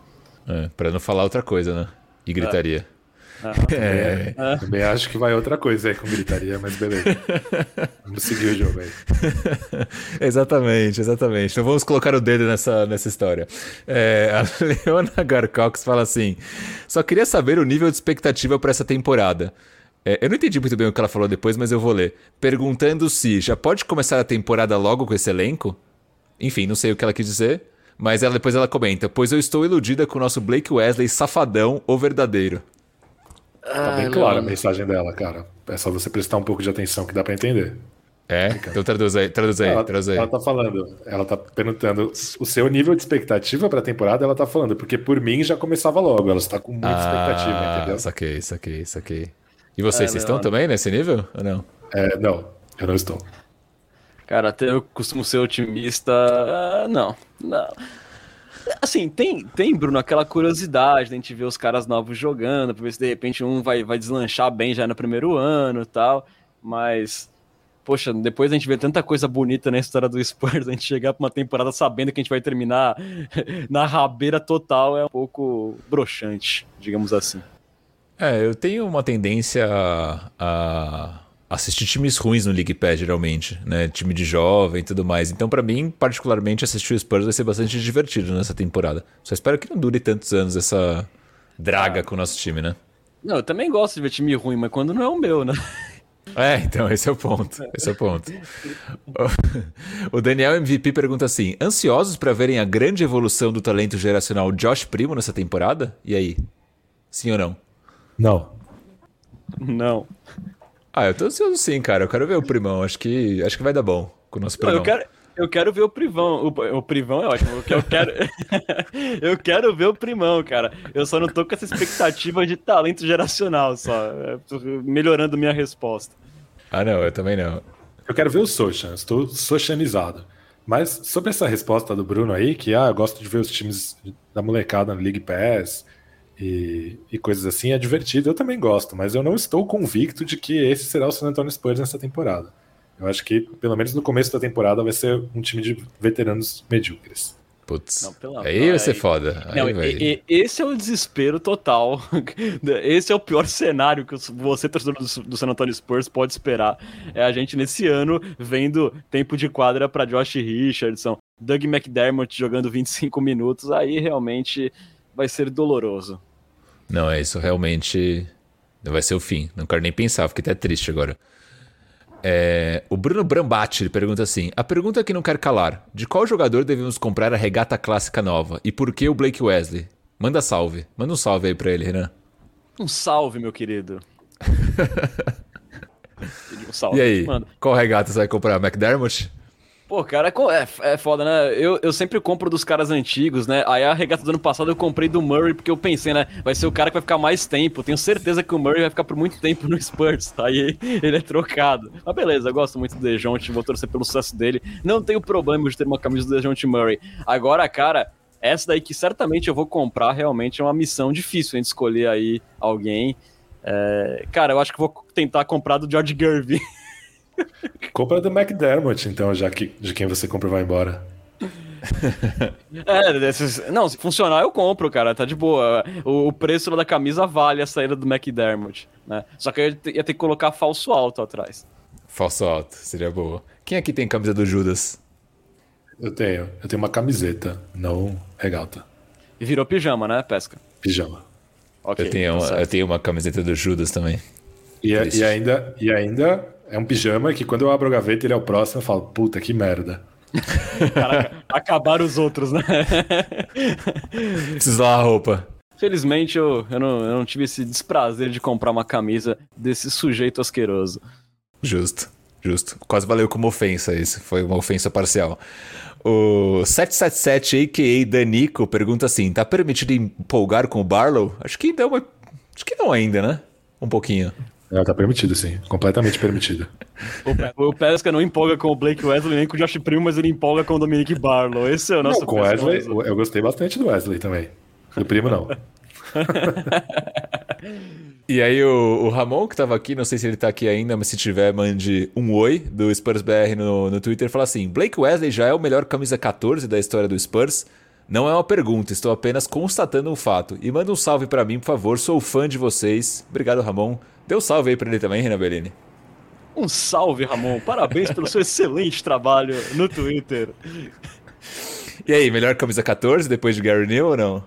É, pra não falar outra coisa, né? E gritaria. É. É. é. Também acho que vai outra coisa aí com gritaria, mas beleza. vamos seguir o jogo aí. exatamente, exatamente. Então vamos colocar o dedo nessa, nessa história. É, a Leona Garcox fala assim: só queria saber o nível de expectativa para essa temporada. É, eu não entendi muito bem o que ela falou depois, mas eu vou ler. Perguntando se já pode começar a temporada logo com esse elenco? Enfim, não sei o que ela quis dizer, mas ela, depois ela comenta: Pois eu estou iludida com o nosso Blake Wesley safadão, o verdadeiro. Tá bem clara a mensagem dela, cara. É só você prestar um pouco de atenção que dá pra entender. É? Então traduz aí, traduz aí, Ela, traduz aí. ela tá falando, ela tá perguntando o seu nível de expectativa pra temporada, ela tá falando, porque por mim já começava logo, ela está com muita expectativa, Ah, entendeu? saquei, saquei, saquei. E vocês, É, vocês estão também nesse nível ou não? É, não, eu não estou. Cara, até eu costumo ser otimista. ah, não, não. Assim, tem, tem, Bruno, aquela curiosidade de a gente ver os caras novos jogando, pra ver se de repente um vai, vai deslanchar bem já no primeiro ano e tal. Mas, poxa, depois a gente vê tanta coisa bonita na história do Spurs, a gente chegar pra uma temporada sabendo que a gente vai terminar na rabeira total é um pouco broxante, digamos assim. É, eu tenho uma tendência a, a assistir times ruins no League Pass, geralmente, né? Time de jovem e tudo mais. Então, pra mim, particularmente, assistir o Spurs vai ser bastante divertido nessa temporada. Só espero que não dure tantos anos essa draga com o nosso time, né? Não, eu também gosto de ver time ruim, mas quando não é o meu, né? É, então, esse é o ponto. Esse é o ponto. O Daniel MVP pergunta assim: ansiosos pra verem a grande evolução do talento geracional Josh Primo nessa temporada? E aí? Sim ou não? Não. Não. Ah, eu tô ansioso sim, cara. Eu quero ver o Primão. Acho que, acho que vai dar bom com o nosso Não, Primão. eu quero, eu quero ver o Privão. O, o Privão é ótimo. Eu quero, eu quero ver o Primão, cara. Eu só não tô com essa expectativa de talento geracional, só. É, tô melhorando minha resposta. Ah, não, eu também não. Eu quero ver o Sochan, estou socializado. Mas sobre essa resposta do Bruno aí, que ah, eu gosto de ver os times da molecada no League Pass e, e coisas assim, é divertido, eu também gosto, mas eu não estou convicto de que esse será o San Antonio Spurs nessa temporada. Eu acho que, pelo menos no começo da temporada, vai ser um time de veteranos medíocres. Putz. Não, pelo aí vai ser foda. Aí Não, vai... e- e- esse é o desespero total. Esse é o pior cenário que você, torcedor do, do San Antonio Spurs, pode esperar. É a gente nesse ano vendo tempo de quadra para Josh Richardson, Doug McDermott jogando 25 minutos. Aí realmente vai ser doloroso. Não, é isso. Realmente vai ser o fim. Não quero nem pensar, fiquei até triste agora. É, o Bruno Brambati pergunta assim: A pergunta que não quer calar: De qual jogador devemos comprar a regata clássica nova? E por que o Blake Wesley? Manda salve. Manda um salve aí pra ele, Renan. Um salve, meu querido. Um salve. E aí? Mano, Qual regata você vai comprar? McDermott? Pô, cara, co- é, é foda, né? Eu, eu sempre compro dos caras antigos, né? Aí a regata do ano passado eu comprei do Murray porque eu pensei, né? Vai ser o cara que vai ficar mais tempo. Tenho certeza que o Murray vai ficar por muito tempo no Spurs. Aí ele é trocado. Mas beleza, eu gosto muito do Dejounte, vou torcer pelo sucesso dele. Não tenho problema de ter uma camisa do Dejounte Murray. Agora, cara, essa daí que certamente eu vou comprar realmente é uma missão difícil, a gente escolher aí alguém. É, Cara, eu acho que vou tentar comprar do George Gervin. Compra do McDermott, então, já que de quem você compra vai embora. É, desses- não, se funcionar eu compro, cara, tá de boa. O, o preço da camisa vale a saída do McDermott, né? Só que eu ia ter, ia ter que colocar falso alto atrás. Falso alto, seria boa. Quem aqui tem camisa do Judas? Eu tenho. Eu tenho uma camiseta, não regata. E virou pijama, né, Pesca? Pijama. Ok. eu, tenho tá uma, eu tenho uma camiseta do Judas também. E, é- e ainda, e ainda é um pijama que quando eu abro a gaveta ele é o próximo, eu falo, puta que merda. Caraca, acabaram os outros, né? Preciso lavar a roupa. Felizmente eu, eu, não, eu não tive esse desprazer de comprar uma camisa desse sujeito asqueroso. Justo, justo. Quase valeu como ofensa isso. Foi uma ofensa parcial. O 777 a.k.a. Danico pergunta assim: tá permitido empolgar com o Barlow? Acho que deu uma. Acho que não ainda, né? Um pouquinho. É, tá permitido, sim. Completamente permitido. O, Pe- o Pesca não empolga com o Blake Wesley nem com o Josh Primo, mas ele empolga com o Dominic Barlow. Esse é o nosso Não, com o Wesley, eu gostei bastante do Wesley também. Do primo, não. E aí o, o Ramon, que tava aqui, não sei se ele tá aqui ainda, mas se tiver, mande um oi do Spurs BR no, no Twitter. Fala assim: Blake Wesley já é o melhor camisa 14 da história do Spurs? Não é uma pergunta, estou apenas constatando um fato. E manda um salve pra mim, por favor, sou fã de vocês. Obrigado, Ramon. Dê um salve aí pra ele também, Renan Bellini. Um salve, Ramon. Parabéns pelo seu excelente trabalho no Twitter. E aí, melhor camisa 14 depois de Gary Neal ou não?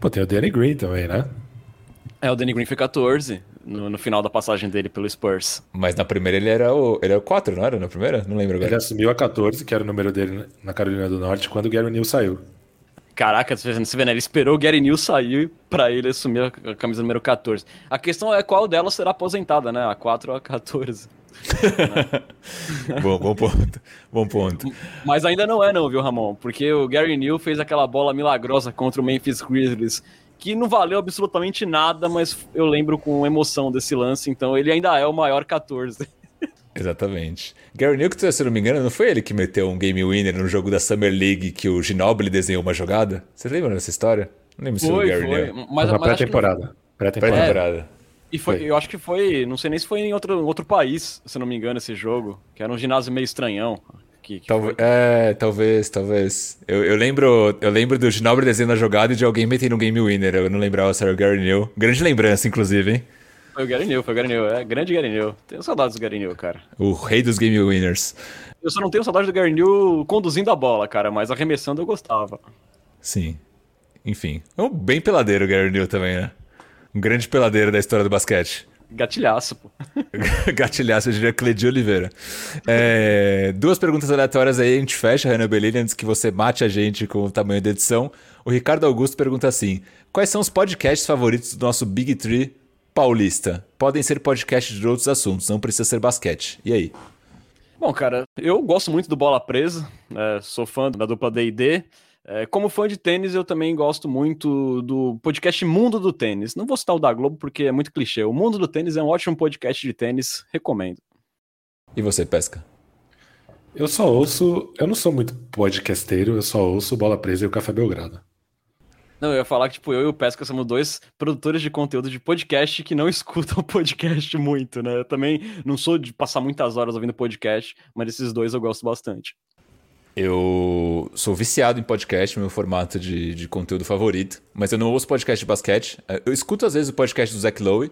Pô, tem o Danny Green também, né? É, o Danny Green foi 14. No, no, final da passagem dele pelo Spurs. Mas na primeira ele era o, ele era o 4, não era? Na primeira? Não lembro agora. Ele assumiu a 14, que era o número dele na Carolina do Norte, quando o Gary Neal saiu. Caraca, você vê, né? Ele esperou o Gary Neal sair para ele assumir a camisa número 14. A questão é qual delas será aposentada, né? A 4 ou a 14. bom, bom ponto. Bom ponto. Mas ainda não é, não, viu, Ramon? Porque o Gary Neal fez aquela bola milagrosa contra o Memphis Grizzlies que não valeu absolutamente nada, mas eu lembro com emoção desse lance, então ele ainda é o maior 14. Exatamente. Gary Newton, se não me engano, não foi ele que meteu um game winner no jogo da Summer League que o Ginobili desenhou uma jogada? Você lembra dessa história? Não lembro se foi o Gary foi. Mas, mas pré-temporada. Pré-temporada. É, e foi, foi, eu acho que foi, não sei nem se foi em outro, outro país, se não me engano, esse jogo, que era um ginásio meio estranhão. Que, que Tal, é, talvez, talvez. Eu, eu, lembro, eu lembro do Ginobili desenhando a jogada e de alguém metendo um game winner. Eu não lembrava se era o Gary New. Grande lembrança, inclusive, hein? Foi o Gary New, foi o Gary New. É, grande Gary New. Tenho saudades do Gary New, cara. O rei dos game winners. Eu só não tenho saudade do Gary New conduzindo a bola, cara, mas arremessando eu gostava. Sim. Enfim. É um bem peladeiro o Gary New também, né? Um grande peladeiro da história do basquete. Gatilhaço, pô. Gatilhaço, eu diria Cledi Oliveira. É, duas perguntas aleatórias aí, a gente fecha, Renan Bellini, antes que você mate a gente com o tamanho da edição. O Ricardo Augusto pergunta assim: Quais são os podcasts favoritos do nosso Big Tree paulista? Podem ser podcasts de outros assuntos, não precisa ser basquete. E aí? Bom, cara, eu gosto muito do Bola Presa, né? sou fã da dupla D&D. É, como fã de tênis, eu também gosto muito do podcast Mundo do Tênis. Não vou citar o da Globo porque é muito clichê. O Mundo do Tênis é um ótimo podcast de tênis, recomendo. E você, Pesca? Eu só ouço. Eu não sou muito podcasteiro, eu só ouço Bola Presa e o Café Belgrado. Não, eu ia falar que, tipo, eu e o Pesca somos dois produtores de conteúdo de podcast que não escutam podcast muito, né? Eu também não sou de passar muitas horas ouvindo podcast, mas esses dois eu gosto bastante. Eu sou viciado em podcast, meu formato de, de conteúdo favorito, mas eu não ouço podcast de basquete. Eu escuto às vezes o podcast do Zach Lowe,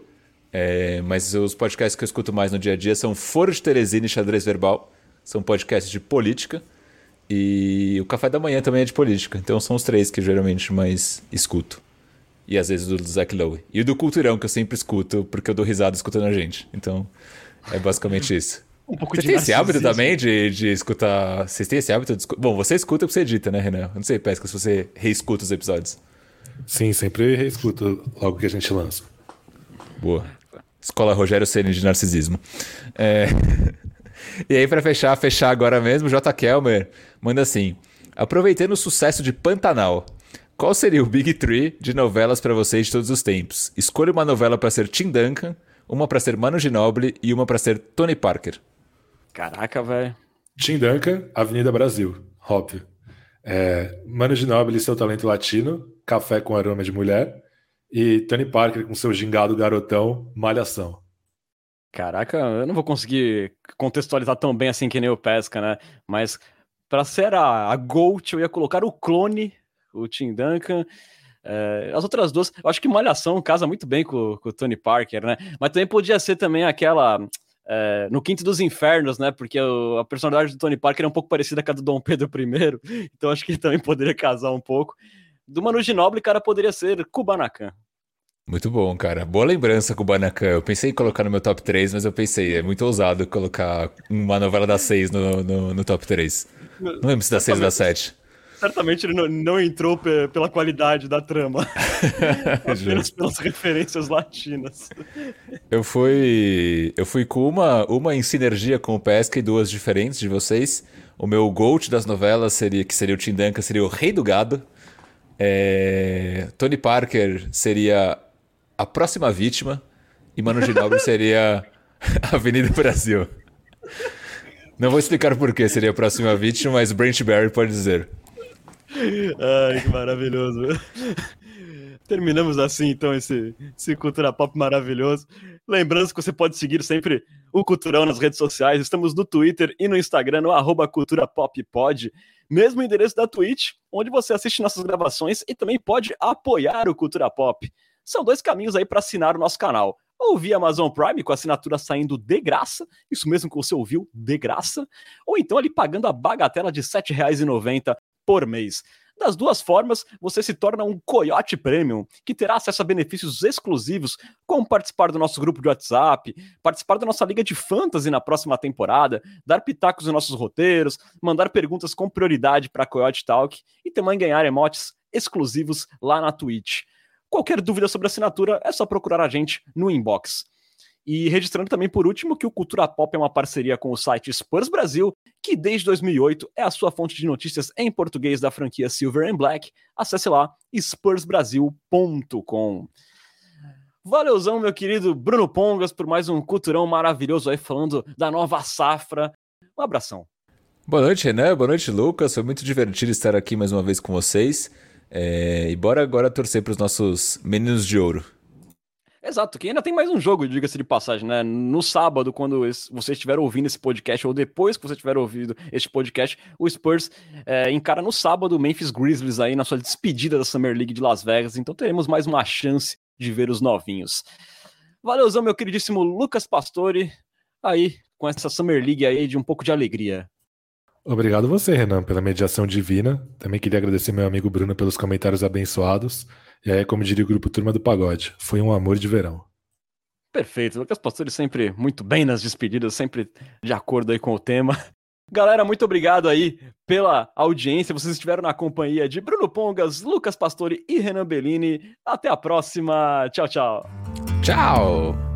é, mas os podcasts que eu escuto mais no dia a dia são Foro de Teresina e Xadrez Verbal, são podcasts de política, e o Café da Manhã também é de política, então são os três que eu geralmente mais escuto. E às vezes do Zach Lowe. E o do Culturão, que eu sempre escuto, porque eu dou risada escutando a gente. Então, é basicamente isso. Um pouco você de tem esse hábito também de, de escutar. Vocês têm esse hábito de Bom, você escuta o que você edita, né, Renan? Eu não sei, Pesca, se você reescuta os episódios. Sim, sempre reescuto logo que a gente lança. Boa. Escola Rogério Ceni de narcisismo. É... e aí, para fechar, fechar agora mesmo, J. Kelmer manda assim: aproveitando o sucesso de Pantanal. Qual seria o Big Three de novelas para vocês de todos os tempos? Escolha uma novela para ser Tim Duncan, uma para ser Mano Ginobili e uma para ser Tony Parker. Caraca, velho. Tim Duncan, Avenida Brasil, óbvio. É, Mano Ginóbili, seu talento latino, Café com aroma de mulher. E Tony Parker com seu gingado garotão, Malhação. Caraca, eu não vou conseguir contextualizar tão bem assim que nem o Pesca, né? Mas para ser a, a Gold, eu ia colocar o clone, o Tim Duncan. É, as outras duas, eu acho que Malhação casa muito bem com, com o Tony Parker, né? Mas também podia ser também aquela é, no Quinto dos Infernos, né? Porque o, a personalidade do Tony Parker é um pouco parecida com a do Dom Pedro I, então acho que também poderia casar um pouco. Do Manu Ginobili, cara, poderia ser Kubanacan. Muito bom, cara. Boa lembrança, Kubanacan. Eu pensei em colocar no meu top 3, mas eu pensei, é muito ousado colocar uma novela das 6 no, no, no top 3. Não lembro se da 6 ou da 7. Certamente ele não, não entrou pela qualidade da trama, apenas pelas referências latinas. Eu fui, eu fui com uma, uma em sinergia com o Pesca e duas diferentes de vocês. O meu GOAT das novelas seria que seria o Tim Duncan, seria o Rei do Gado. É, Tony Parker seria a próxima vítima e Mano Ginóbili seria Avenida Brasil. Não vou explicar por que seria a próxima vítima, mas Brent Barry pode dizer. Ai, que maravilhoso. Terminamos assim, então, esse, esse Cultura Pop maravilhoso. Lembrando que você pode seguir sempre o Culturão nas redes sociais. Estamos no Twitter e no Instagram, no arroba Cultura Pop Pod. Mesmo endereço da Twitch, onde você assiste nossas gravações e também pode apoiar o Cultura Pop. São dois caminhos aí para assinar o nosso canal. Ou via Amazon Prime, com a assinatura saindo de graça, isso mesmo que você ouviu, de graça, ou então ali pagando a bagatela de R$ 7,90 por mês. Das duas formas, você se torna um Coyote Premium, que terá acesso a benefícios exclusivos, como participar do nosso grupo de WhatsApp, participar da nossa liga de fantasy na próxima temporada, dar pitacos nos nossos roteiros, mandar perguntas com prioridade para Coyote Talk e também ganhar emotes exclusivos lá na Twitch. Qualquer dúvida sobre assinatura é só procurar a gente no inbox. E registrando também por último que o Cultura Pop é uma parceria com o site Spurs Brasil, que desde 2008 é a sua fonte de notícias em português da franquia Silver and Black. Acesse lá spursbrasil.com. Valeuzão, meu querido Bruno Pongas, por mais um culturão maravilhoso aí falando da nova safra. Um abração. Boa noite, Renan. Boa noite, Lucas. Foi muito divertido estar aqui mais uma vez com vocês. É... E bora agora torcer para os nossos meninos de ouro. Exato, que ainda tem mais um jogo, diga-se de passagem, né? No sábado, quando você estiver ouvindo esse podcast, ou depois que você estiver ouvindo este podcast, o Spurs é, encara no sábado o Memphis Grizzlies aí na sua despedida da Summer League de Las Vegas, então teremos mais uma chance de ver os novinhos. Valeuzão, meu queridíssimo Lucas Pastore, aí com essa Summer League aí de um pouco de alegria. Obrigado você, Renan, pela mediação divina. Também queria agradecer meu amigo Bruno pelos comentários abençoados. E aí, como diria o grupo Turma do Pagode, foi um amor de verão. Perfeito. Lucas Pastore sempre muito bem nas despedidas, sempre de acordo aí com o tema. Galera, muito obrigado aí pela audiência. Vocês estiveram na companhia de Bruno Pongas, Lucas Pastore e Renan Bellini. Até a próxima. Tchau, tchau. Tchau.